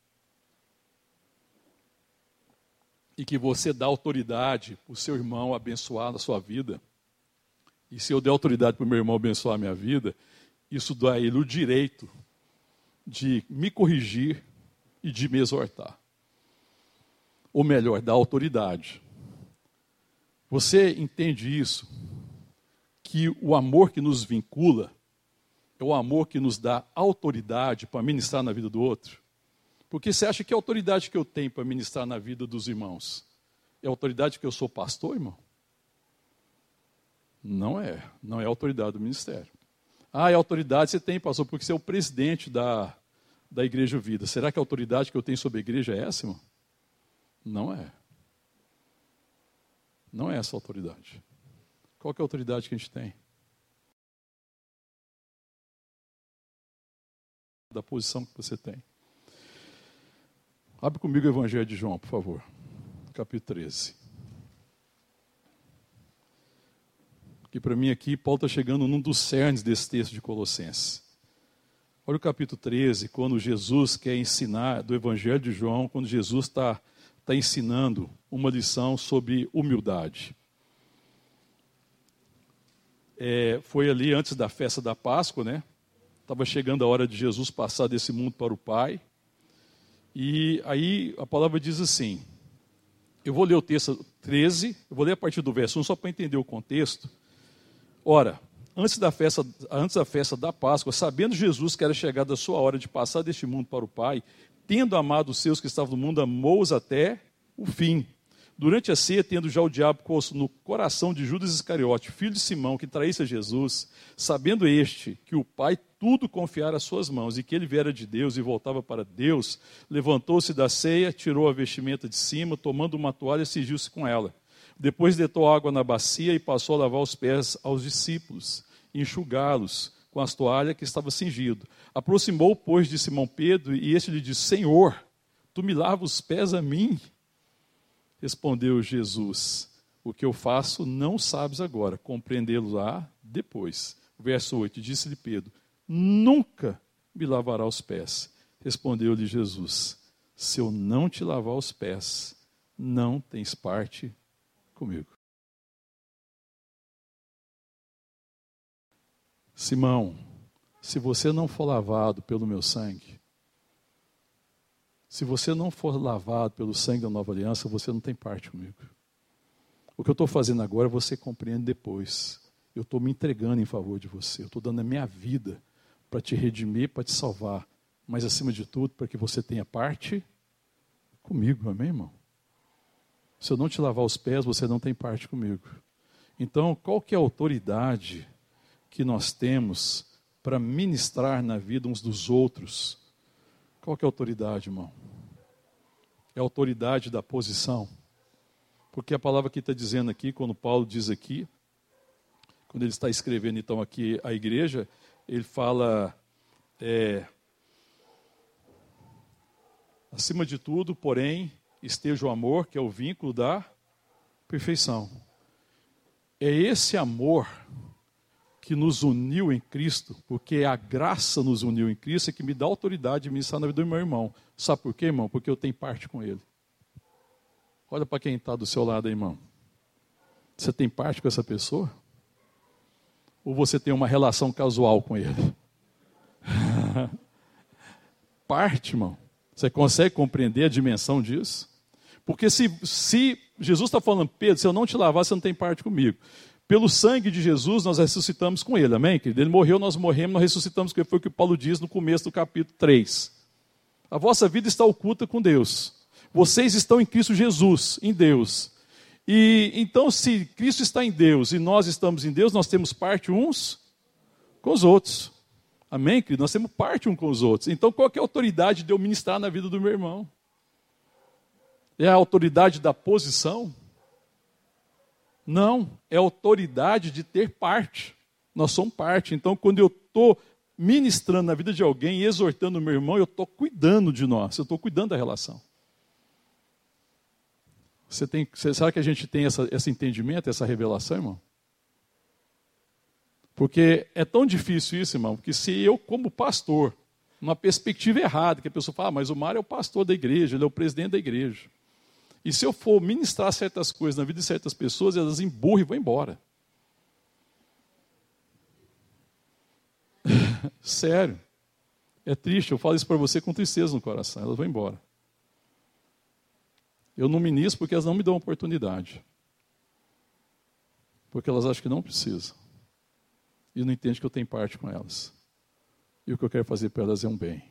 e que você dá autoridade para o seu irmão abençoar na sua vida. E se eu der autoridade para o meu irmão abençoar a minha vida, isso dá a ele o direito de me corrigir e de me exortar. Ou melhor, da autoridade. Você entende isso? Que o amor que nos vincula é o amor que nos dá autoridade para ministrar na vida do outro? Porque você acha que a autoridade que eu tenho para ministrar na vida dos irmãos é a autoridade que eu sou pastor, irmão? Não é. Não é a autoridade do ministério. Ah, é autoridade você tem, pastor, porque você é o presidente da, da Igreja Vida. Será que a autoridade que eu tenho sobre a igreja é essa, irmão? Não é. Não é essa a autoridade. Qual é a autoridade que a gente tem? Da posição que você tem. Abre comigo o Evangelho de João, por favor. Capítulo 13. Que para mim aqui, Paulo está chegando num dos cernes desse texto de Colossenses. Olha o capítulo 13, quando Jesus quer ensinar, do Evangelho de João, quando Jesus está tá ensinando uma lição sobre humildade. É, foi ali antes da festa da Páscoa, né? Estava chegando a hora de Jesus passar desse mundo para o Pai. E aí a palavra diz assim: eu vou ler o texto 13, eu vou ler a partir do verso 1 só para entender o contexto. Ora, antes da festa, antes da festa da Páscoa, sabendo Jesus que era chegada a sua hora de passar deste mundo para o Pai, tendo amado os seus que estavam no mundo, amou-os até o fim. Durante a ceia, tendo já o diabo no coração de Judas Iscariote, filho de Simão, que traísse a Jesus, sabendo este que o Pai tudo confiara às suas mãos e que ele viera de Deus e voltava para Deus, levantou-se da ceia, tirou a vestimenta de cima, tomando uma toalha, cingiu-se com ela. Depois deitou água na bacia e passou a lavar os pés aos discípulos, enxugá-los com as toalhas que estava cingido. Aproximou, pois, de Simão Pedro e este lhe disse: Senhor, tu me lavas os pés a mim? Respondeu Jesus: O que eu faço não sabes agora, compreendê-lo-á depois. Verso 8: Disse-lhe Pedro: Nunca me lavará os pés. Respondeu-lhe Jesus: Se eu não te lavar os pés, não tens parte comigo. Simão, se você não for lavado pelo meu sangue, se você não for lavado pelo sangue da nova aliança, você não tem parte comigo. O que eu estou fazendo agora, você compreende depois. Eu estou me entregando em favor de você. Eu estou dando a minha vida para te redimir, para te salvar. Mas, acima de tudo, para que você tenha parte comigo. Amém, irmão? Se eu não te lavar os pés, você não tem parte comigo. Então, qual que é a autoridade que nós temos para ministrar na vida uns dos outros? Qual que é a autoridade, irmão? É a autoridade da posição. Porque a palavra que está dizendo aqui, quando Paulo diz aqui, quando ele está escrevendo então aqui a igreja, ele fala, é, acima de tudo, porém, esteja o amor, que é o vínculo da perfeição. É esse amor que nos uniu em Cristo, porque a graça nos uniu em Cristo, é que me dá autoridade de ministrar na vida do meu irmão. Sabe por quê, irmão? Porque eu tenho parte com ele. Olha para quem está do seu lado aí, irmão. Você tem parte com essa pessoa? Ou você tem uma relação casual com ele? parte, irmão. Você consegue compreender a dimensão disso? Porque se, se Jesus está falando, Pedro, se eu não te lavar, você não tem parte comigo. Pelo sangue de Jesus, nós ressuscitamos com ele, amém? Querido? Ele morreu, nós morremos, nós ressuscitamos com ele. Foi o que Paulo diz no começo do capítulo 3. A vossa vida está oculta com Deus. Vocês estão em Cristo Jesus, em Deus. E então, se Cristo está em Deus e nós estamos em Deus, nós temos parte uns com os outros. Amém, querido? Nós temos parte uns com os outros. Então, qual é a autoridade de eu ministrar na vida do meu irmão? É a autoridade da posição? Não, é a autoridade de ter parte. Nós somos parte. Então, quando eu estou ministrando na vida de alguém exortando o meu irmão, eu estou cuidando de nós, eu estou cuidando da relação. Você tem, será que a gente tem essa, esse entendimento, essa revelação, irmão? Porque é tão difícil isso, irmão, que se eu, como pastor, numa perspectiva errada, que a pessoa fala, ah, mas o Mário é o pastor da igreja, ele é o presidente da igreja. E se eu for ministrar certas coisas na vida de certas pessoas, elas emburram e vão embora. Sério. É triste, eu falo isso para você com tristeza no coração, elas vão embora. Eu não ministro porque elas não me dão oportunidade. Porque elas acham que não precisam. E não entendem que eu tenho parte com elas. E o que eu quero fazer para elas é um bem.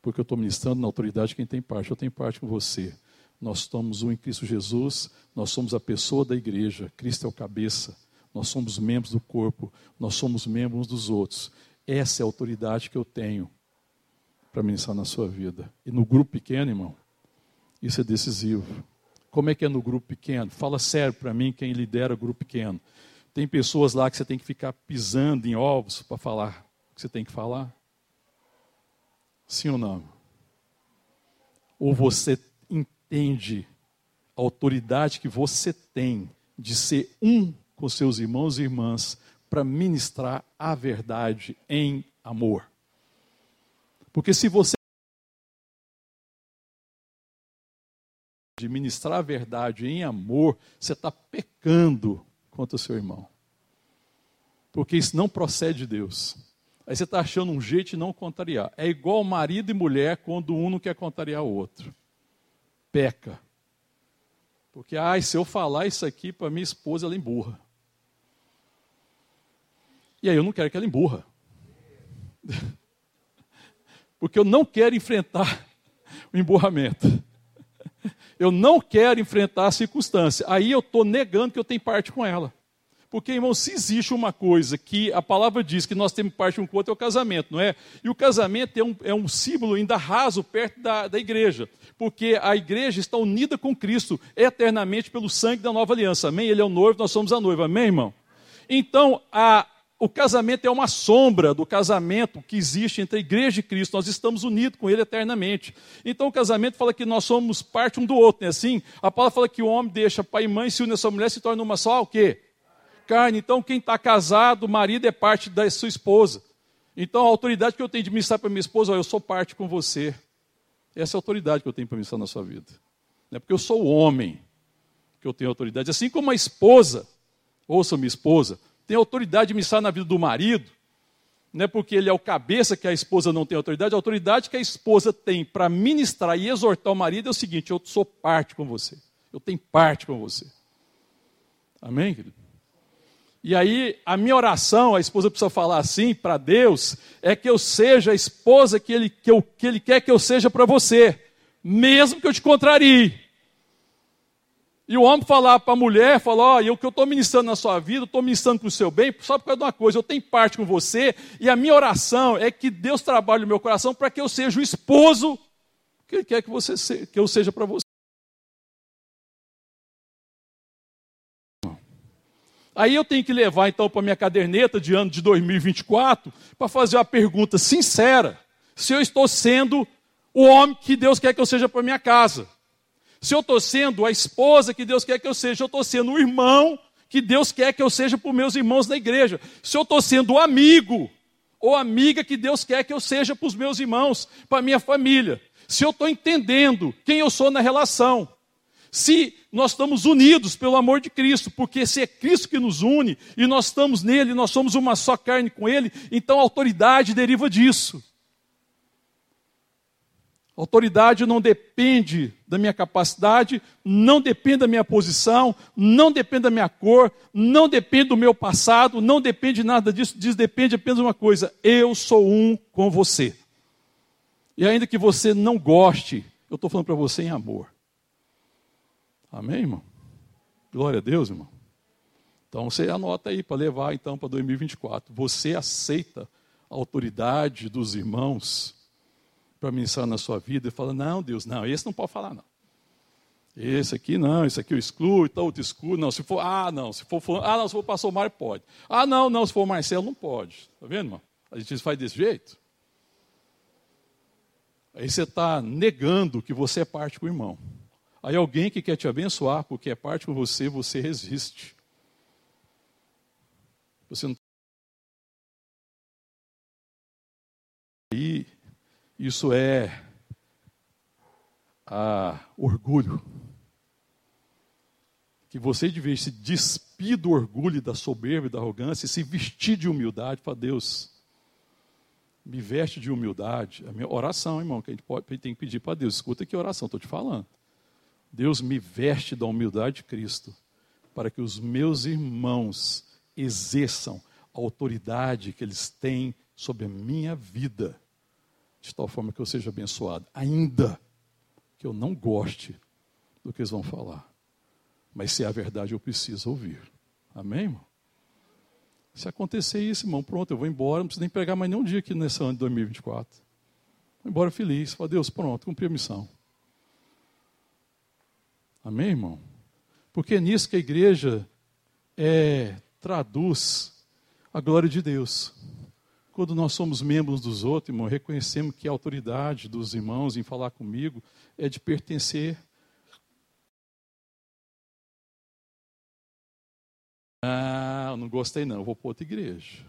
Porque eu estou ministrando na autoridade quem tem parte. Eu tenho parte com você. Nós estamos um em Cristo Jesus, nós somos a pessoa da igreja, Cristo é o cabeça, nós somos membros do corpo, nós somos membros uns dos outros. Essa é a autoridade que eu tenho para ministrar na sua vida. E no grupo pequeno, irmão, isso é decisivo. Como é que é no grupo pequeno? Fala sério para mim quem lidera o grupo pequeno. Tem pessoas lá que você tem que ficar pisando em ovos para falar o que você tem que falar? Sim ou não? Ou você entende a autoridade que você tem de ser um com seus irmãos e irmãs para ministrar a verdade em amor? Porque se você de ministrar a verdade em amor, você está pecando contra o seu irmão. Porque isso não procede de Deus. Aí você está achando um jeito de não contrariar. É igual marido e mulher quando um não quer contrariar o outro. Peca. Porque, ai, se eu falar isso aqui para minha esposa, ela emburra. E aí eu não quero que ela emburra. Porque eu não quero enfrentar o emburramento. Eu não quero enfrentar a circunstância. Aí eu estou negando que eu tenho parte com ela. Porque, irmão, se existe uma coisa que a palavra diz que nós temos parte um com o outro, é o casamento, não é? E o casamento é um, é um símbolo ainda raso perto da, da igreja. Porque a igreja está unida com Cristo eternamente pelo sangue da nova aliança. Amém? Ele é o noivo, nós somos a noiva. Amém, irmão? Então, a, o casamento é uma sombra do casamento que existe entre a igreja e Cristo. Nós estamos unidos com Ele eternamente. Então o casamento fala que nós somos parte um do outro, não é assim? A palavra fala que o homem deixa pai e mãe, se une a sua mulher, se torna uma só, o quê? Carne. Então quem está casado, o marido é parte da sua esposa. Então a autoridade que eu tenho de ministrar para minha esposa, ó, eu sou parte com você. Essa é a autoridade que eu tenho para ministrar na sua vida. Não é porque eu sou o homem que eu tenho autoridade. Assim como a esposa, ouça minha esposa, tem autoridade de ministrar na vida do marido, não é porque ele é o cabeça que a esposa não tem autoridade, a autoridade que a esposa tem para ministrar e exortar o marido é o seguinte: eu sou parte com você, eu tenho parte com você. Amém, querido? E aí, a minha oração, a esposa precisa falar assim para Deus, é que eu seja a esposa que ele, que eu, que ele quer que eu seja para você, mesmo que eu te contrarie. E o homem falar para a mulher, falar, ó, oh, que eu estou ministrando na sua vida, estou ministrando para o seu bem, só por causa de uma coisa, eu tenho parte com você, e a minha oração é que Deus trabalhe no meu coração para que eu seja o esposo que Ele quer que, você que eu seja para você. Aí eu tenho que levar então para minha caderneta de ano de 2024 para fazer uma pergunta sincera: se eu estou sendo o homem que Deus quer que eu seja para minha casa. Se eu estou sendo a esposa que Deus quer que eu seja, eu estou sendo o irmão que Deus quer que eu seja para os meus irmãos da igreja. Se eu estou sendo o amigo ou amiga que Deus quer que eu seja para os meus irmãos, para minha família. Se eu estou entendendo quem eu sou na relação. Se nós estamos unidos pelo amor de Cristo, porque se é Cristo que nos une e nós estamos nele, nós somos uma só carne com ele, então a autoridade deriva disso. Autoridade não depende da minha capacidade, não depende da minha posição, não depende da minha cor, não depende do meu passado, não depende de nada disso, diz depende apenas de uma coisa: eu sou um com você. E ainda que você não goste, eu estou falando para você em amor. Amém, irmão? Glória a Deus, irmão. Então você anota aí para levar então para 2024. Você aceita a autoridade dos irmãos para ministrar na sua vida e fala: Não, Deus, não, esse não pode falar, não. Esse aqui não, esse aqui eu excluo, então outro excluo. Não, se for, ah, não, se for, ah, não, se for pastor Mário, pode. Ah, não, não, se for Marcelo, não pode. Está vendo, irmão? A gente faz desse jeito. Aí você está negando que você é parte com o irmão. Aí alguém que quer te abençoar porque é parte com você, você resiste. Você não. Aí isso é a orgulho. Que você devia se despir do orgulho, da soberba e da arrogância e se vestir de humildade para Deus. Me veste de humildade. A minha oração, irmão, que a gente pode, tem que pedir para Deus. Escuta que oração, estou te falando. Deus me veste da humildade de Cristo, para que os meus irmãos exerçam a autoridade que eles têm sobre a minha vida de tal forma que eu seja abençoado, ainda que eu não goste do que eles vão falar. Mas se é a verdade, eu preciso ouvir. Amém, irmão? Se acontecer isso, irmão, pronto, eu vou embora, não preciso nem pegar mais nenhum dia aqui nesse ano de 2024. Vou embora feliz. Fala, Deus, pronto, cumpri a missão. Amém, irmão? Porque é nisso que a igreja é traduz a glória de Deus. Quando nós somos membros dos outros, irmão, reconhecemos que a autoridade dos irmãos em falar comigo é de pertencer. Ah, não gostei não, vou para outra igreja.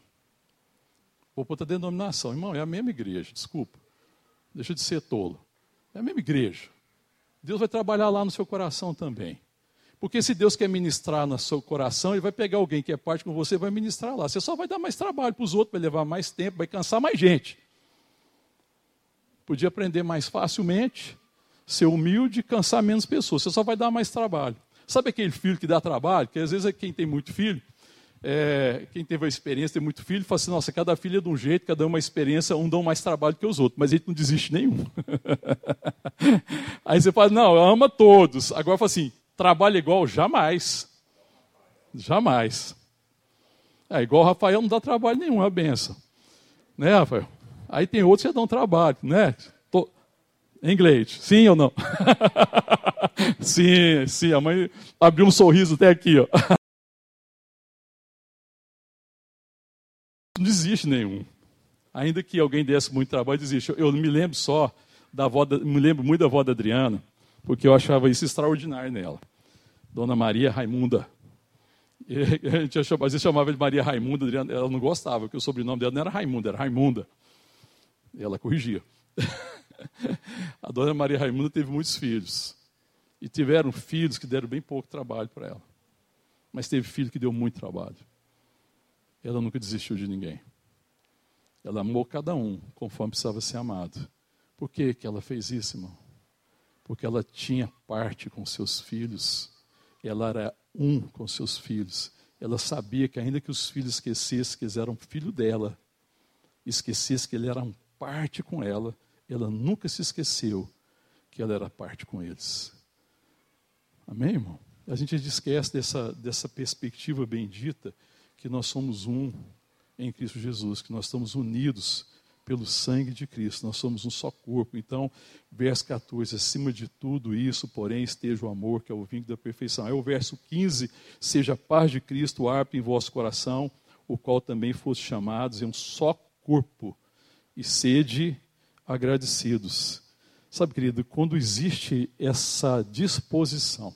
Vou para outra denominação. Irmão, é a mesma igreja, desculpa. Deixa de ser tolo. É a mesma igreja. Deus vai trabalhar lá no seu coração também. Porque se Deus quer ministrar no seu coração, Ele vai pegar alguém que é parte com você e vai ministrar lá. Você só vai dar mais trabalho para os outros, vai levar mais tempo, vai cansar mais gente. Podia aprender mais facilmente, ser humilde, cansar menos pessoas. Você só vai dar mais trabalho. Sabe aquele filho que dá trabalho? Que às vezes é quem tem muito filho, é, quem teve a experiência, tem muito filho, fala assim, nossa, cada filho é de um jeito, cada um uma experiência, um dá mais trabalho que os outros, mas gente não desiste nenhum. Aí você fala, não, ama todos. Agora fala assim, trabalha igual? Jamais. Jamais. É igual o Rafael não dá trabalho nenhum, é a benção. Né, Rafael? Aí tem outros que dão trabalho, né? Tô... Em inglês, sim ou não? sim, sim, a mãe abriu um sorriso até aqui, ó. desiste nenhum. Ainda que alguém desse muito trabalho, desiste. Eu me lembro só da avó, da... me lembro muito da avó da Adriana, porque eu achava isso extraordinário nela. Dona Maria Raimunda. E a gente achava, às vezes chamava de Maria Raimunda, ela não gostava, porque o sobrenome dela não era Raimunda, era Raimunda. E ela corrigia. A dona Maria Raimunda teve muitos filhos. E tiveram filhos que deram bem pouco trabalho para ela. Mas teve filho que deu muito trabalho. Ela nunca desistiu de ninguém. Ela amou cada um conforme precisava ser amado. Por que, que ela fez isso, irmão? porque ela tinha parte com seus filhos, ela era um com seus filhos. Ela sabia que, ainda que os filhos esquecessem que eles eram filho dela, esquecessem que ele era parte com ela, ela nunca se esqueceu que ela era parte com eles. Amém, irmão? A gente esquece dessa, dessa perspectiva bendita que nós somos um em Cristo Jesus, que nós estamos unidos pelo sangue de Cristo. Nós somos um só corpo. Então, verso 14, acima de tudo isso, porém, esteja o amor, que é o vínculo da perfeição. Aí o verso 15, seja a paz de Cristo arpe em vosso coração, o qual também fosse chamados em um só corpo, e sede agradecidos. Sabe, querido, quando existe essa disposição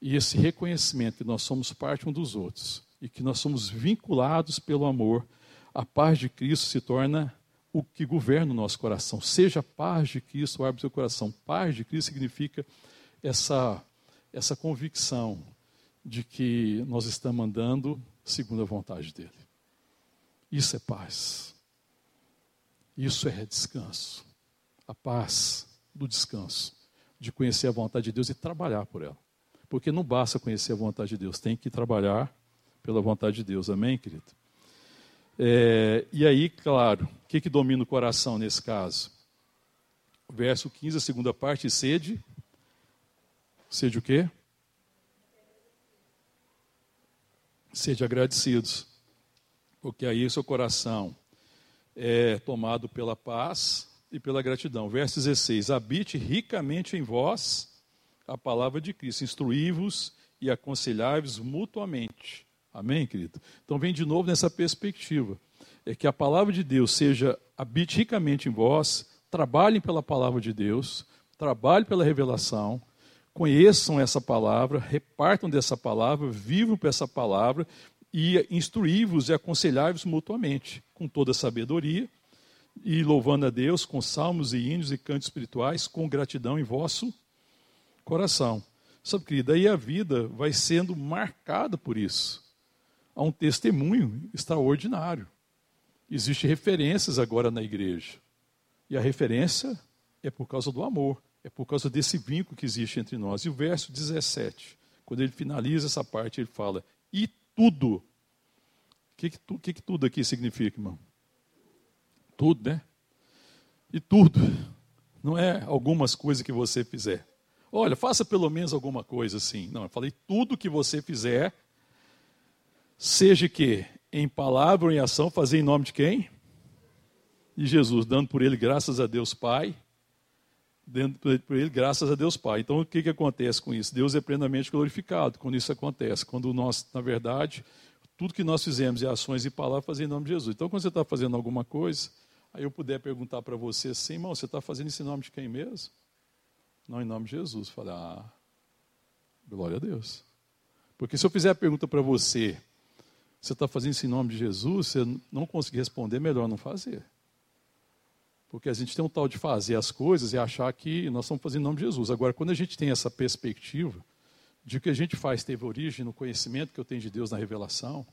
e esse reconhecimento que nós somos parte um dos outros e que nós somos vinculados pelo amor, a paz de Cristo se torna o que governa o nosso coração. Seja a paz de Cristo, o seu coração. Paz de Cristo significa essa, essa convicção de que nós estamos andando segundo a vontade dele. Isso é paz. Isso é descanso. A paz do descanso, de conhecer a vontade de Deus e trabalhar por ela. Porque não basta conhecer a vontade de Deus, tem que trabalhar pela vontade de Deus. Amém, querido? É, e aí, claro, o que, que domina o coração nesse caso? Verso 15, a segunda parte, sede. Sede o quê? Sede agradecidos. Porque aí o seu coração é tomado pela paz e pela gratidão. Verso 16: Habite ricamente em vós a palavra de Cristo, instruí-vos e aconselhai-vos mutuamente Amém, querido? Então vem de novo nessa perspectiva. É que a palavra de Deus seja habite ricamente em vós, trabalhem pela palavra de Deus, trabalhem pela revelação, conheçam essa palavra, repartam dessa palavra, vivam por essa palavra e instruí-vos e aconselhai-vos mutuamente, com toda sabedoria, e louvando a Deus com salmos e hinos e cantos espirituais, com gratidão em vosso coração. Sabe, querido, aí a vida vai sendo marcada por isso a um testemunho extraordinário. Existem referências agora na igreja. E a referência é por causa do amor, é por causa desse vínculo que existe entre nós. E o verso 17, quando ele finaliza essa parte, ele fala: E tudo. O que, que, que, que tudo aqui significa, irmão? Tudo, né? E tudo. Não é algumas coisas que você fizer. Olha, faça pelo menos alguma coisa assim. Não, eu falei tudo que você fizer seja que em palavra ou em ação, fazer em nome de quem? De Jesus, dando por ele graças a Deus Pai, dando por ele graças a Deus Pai. Então o que, que acontece com isso? Deus é plenamente glorificado quando isso acontece, quando nós, na verdade, tudo que nós fizemos em ações e palavras, fazer em nome de Jesus. Então, quando você está fazendo alguma coisa, aí eu puder perguntar para você assim, irmão, você está fazendo isso em nome de quem mesmo? Não, em nome de Jesus. Falar, ah, glória a Deus. Porque se eu fizer a pergunta para você, você está fazendo isso em nome de Jesus, você não conseguir responder, melhor não fazer. Porque a gente tem um tal de fazer as coisas e achar que nós estamos fazendo em nome de Jesus. Agora, quando a gente tem essa perspectiva de que a gente faz teve origem no conhecimento que eu tenho de Deus na revelação,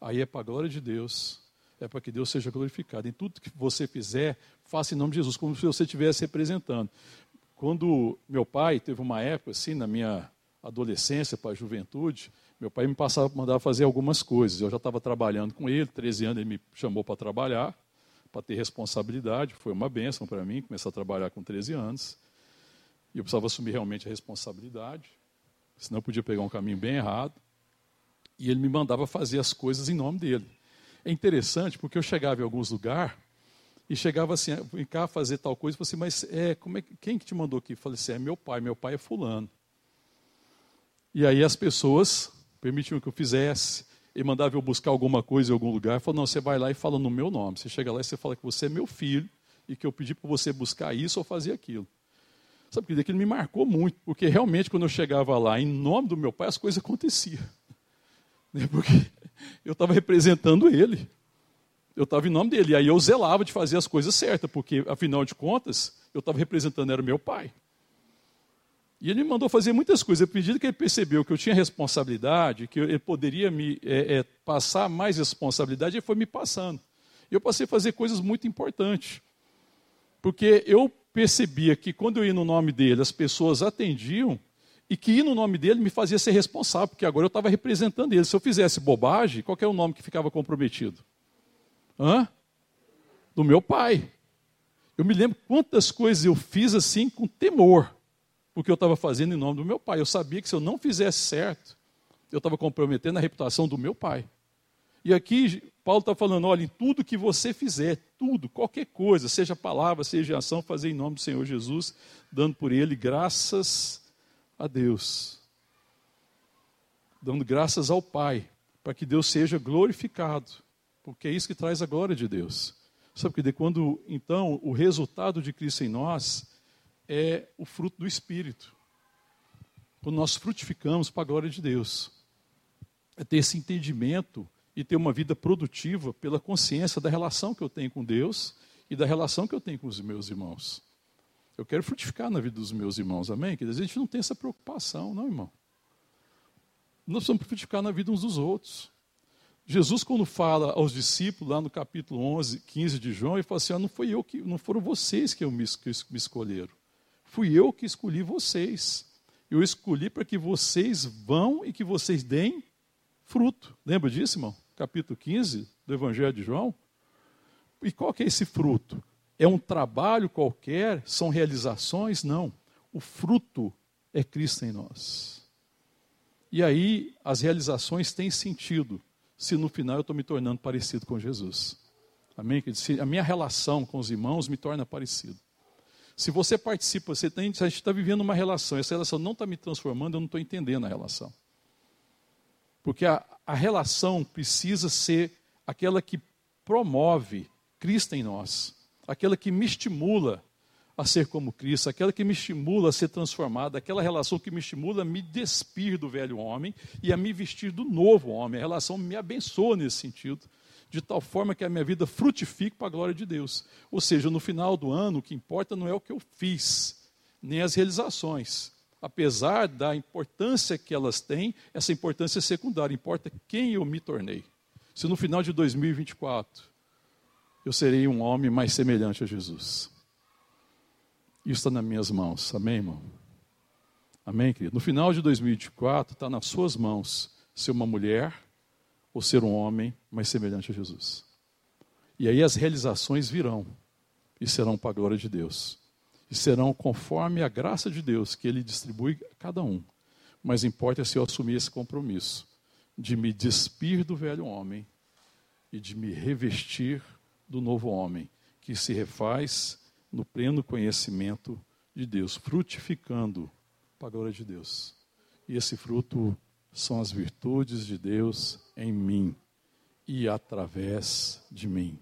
aí é para a glória de Deus, é para que Deus seja glorificado. Em tudo que você fizer, faça em nome de Jesus, como se você estivesse representando. Quando meu pai teve uma época assim, na minha adolescência para a juventude, meu pai me passava, mandava fazer algumas coisas. Eu já estava trabalhando com ele, 13 anos ele me chamou para trabalhar para ter responsabilidade. Foi uma benção para mim começar a trabalhar com 13 anos. E eu precisava assumir realmente a responsabilidade, senão eu podia pegar um caminho bem errado. E ele me mandava fazer as coisas em nome dele. É interessante porque eu chegava em alguns lugares e chegava assim, vem cá fazer tal coisa, e falei assim, mas é, como é, quem que te mandou aqui? Eu falei assim, é meu pai, meu pai é fulano. E aí as pessoas permitiam que eu fizesse, e mandava eu buscar alguma coisa em algum lugar, falou, não, você vai lá e fala no meu nome. Você chega lá e você fala que você é meu filho e que eu pedi para você buscar isso ou fazer aquilo. Sabe, que aquilo me marcou muito, porque realmente quando eu chegava lá, em nome do meu pai, as coisas aconteciam. Né, porque eu estava representando ele. Eu estava em nome dele. E aí eu zelava de fazer as coisas certas, porque, afinal de contas, eu estava representando, era meu pai. E ele me mandou fazer muitas coisas. À medida que ele percebeu que eu tinha responsabilidade, que ele poderia me é, é, passar mais responsabilidade, ele foi me passando. E eu passei a fazer coisas muito importantes. Porque eu percebia que quando eu ia no nome dele, as pessoas atendiam, e que ir no nome dele me fazia ser responsável, porque agora eu estava representando ele. Se eu fizesse bobagem, qual é o nome que ficava comprometido? Hã? Do meu pai. Eu me lembro quantas coisas eu fiz assim com temor porque eu estava fazendo em nome do meu pai. Eu sabia que se eu não fizesse certo, eu estava comprometendo a reputação do meu pai. E aqui Paulo está falando: olha, em tudo que você fizer, tudo, qualquer coisa, seja palavra, seja ação, fazer em nome do Senhor Jesus, dando por ele graças a Deus. Dando graças ao Pai, para que Deus seja glorificado, porque é isso que traz a glória de Deus. Sabe que quando então o resultado de Cristo em nós é o fruto do Espírito. Quando nós frutificamos para a glória de Deus. É ter esse entendimento e ter uma vida produtiva pela consciência da relação que eu tenho com Deus e da relação que eu tenho com os meus irmãos. Eu quero frutificar na vida dos meus irmãos, amém? Que a gente não tem essa preocupação, não, irmão. Nós precisamos frutificar na vida uns dos outros. Jesus, quando fala aos discípulos, lá no capítulo 11, 15 de João, ele fala assim: ah, não, foi eu que, não foram vocês que, eu me, que me escolheram. Fui eu que escolhi vocês. Eu escolhi para que vocês vão e que vocês deem fruto. Lembra disso, irmão? Capítulo 15 do Evangelho de João. E qual que é esse fruto? É um trabalho qualquer? São realizações? Não. O fruto é Cristo em nós. E aí as realizações têm sentido se no final eu estou me tornando parecido com Jesus. Amém? A minha relação com os irmãos me torna parecido. Se você participa, você tem, a gente está vivendo uma relação, essa relação não está me transformando, eu não estou entendendo a relação. Porque a, a relação precisa ser aquela que promove Cristo em nós, aquela que me estimula a ser como Cristo, aquela que me estimula a ser transformado, aquela relação que me estimula a me despir do velho homem e a me vestir do novo homem. A relação me abençoa nesse sentido de tal forma que a minha vida frutifique para a glória de Deus. Ou seja, no final do ano, o que importa não é o que eu fiz, nem as realizações. Apesar da importância que elas têm, essa importância é secundária, importa quem eu me tornei. Se no final de 2024 eu serei um homem mais semelhante a Jesus. Isso está nas minhas mãos, amém, irmão? Amém, querido? No final de 2024, está nas suas mãos ser uma mulher ou ser um homem mais semelhante a Jesus. E aí as realizações virão e serão para a glória de Deus. E serão conforme a graça de Deus que Ele distribui a cada um. Mas importa se eu assumir esse compromisso de me despir do velho homem e de me revestir do novo homem, que se refaz no pleno conhecimento de Deus, frutificando para a glória de Deus. E esse fruto são as virtudes de Deus em mim. e através de mim.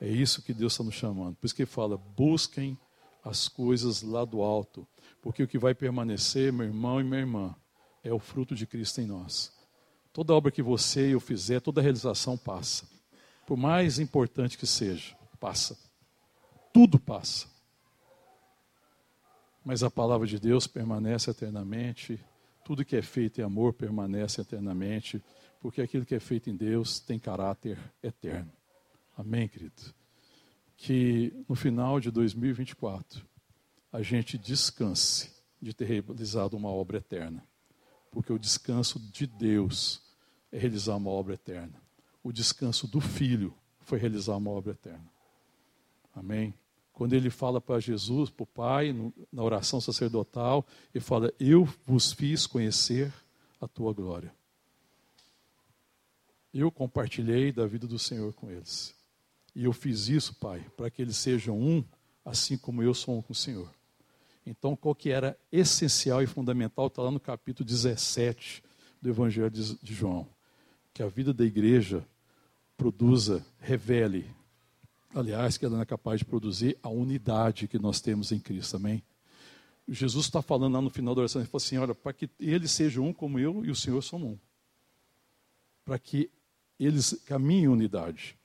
É isso que Deus está nos chamando. Por isso que ele fala: busquem as coisas lá do alto, porque o que vai permanecer, meu irmão e minha irmã, é o fruto de Cristo em nós. Toda obra que você e eu fizer, toda realização passa. Por mais importante que seja, passa. Tudo passa. Mas a palavra de Deus permanece eternamente. Tudo que é feito em amor permanece eternamente, porque aquilo que é feito em Deus tem caráter eterno. Amém, querido? Que no final de 2024 a gente descanse de ter realizado uma obra eterna, porque o descanso de Deus é realizar uma obra eterna. O descanso do Filho foi realizar uma obra eterna. Amém? Quando ele fala para Jesus, para o Pai, na oração sacerdotal, ele fala: Eu vos fiz conhecer a tua glória. Eu compartilhei da vida do Senhor com eles. E eu fiz isso, Pai, para que eles sejam um, assim como eu sou um com o Senhor. Então, qual que era essencial e fundamental, está lá no capítulo 17 do Evangelho de João. Que a vida da igreja produza, revele, aliás, que ela não é capaz de produzir a unidade que nós temos em Cristo, amém? Jesus está falando lá no final da oração, ele falou assim, olha, para que eles sejam um como eu e o Senhor são um. Para que eles caminhem em unidade.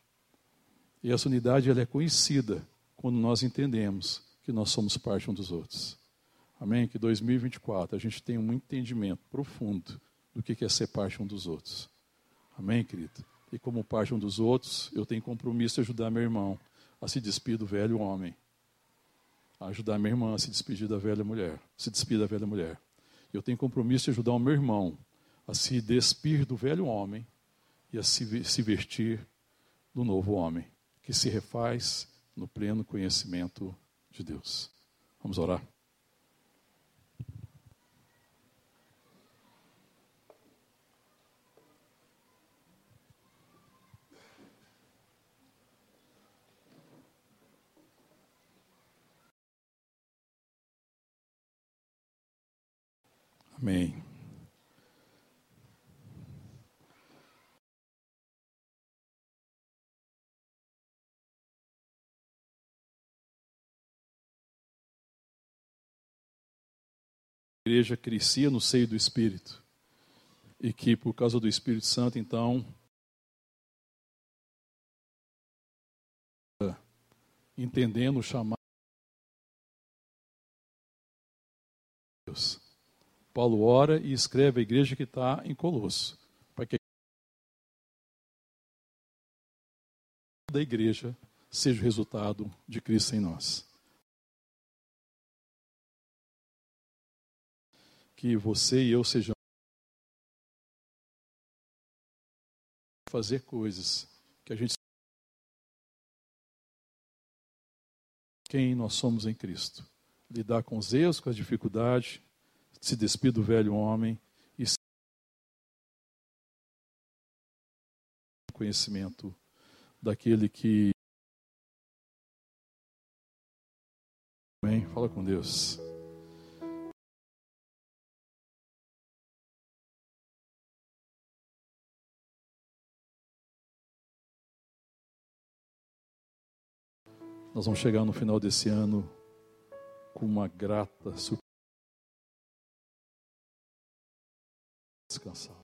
E essa unidade ela é conhecida quando nós entendemos que nós somos parte um dos outros. Amém? Que 2024 a gente tenha um entendimento profundo do que é ser parte um dos outros. Amém, querido? E como parte um dos outros, eu tenho compromisso de ajudar meu irmão a se despedir do velho homem. A ajudar minha irmã a se despedir da velha mulher. Se despedir da velha mulher. Eu tenho compromisso de ajudar o meu irmão a se despir do velho homem e a se, se vestir do novo homem que se refaz no pleno conhecimento de Deus. Vamos orar? Amém. igreja crescia no seio do Espírito. E que por causa do Espírito Santo, então, entendendo o chamado Deus. Paulo ora e escreve a igreja que está em Colosso, para que da igreja seja o resultado de Cristo em nós. que você e eu sejamos fazer coisas que a gente quem nós somos em Cristo. Lidar com os erros, com as dificuldades, se despir do velho homem e conhecimento daquele que Amém. Fala com Deus. Nós vamos chegar no final desse ano com uma grata surpresa. Descansar.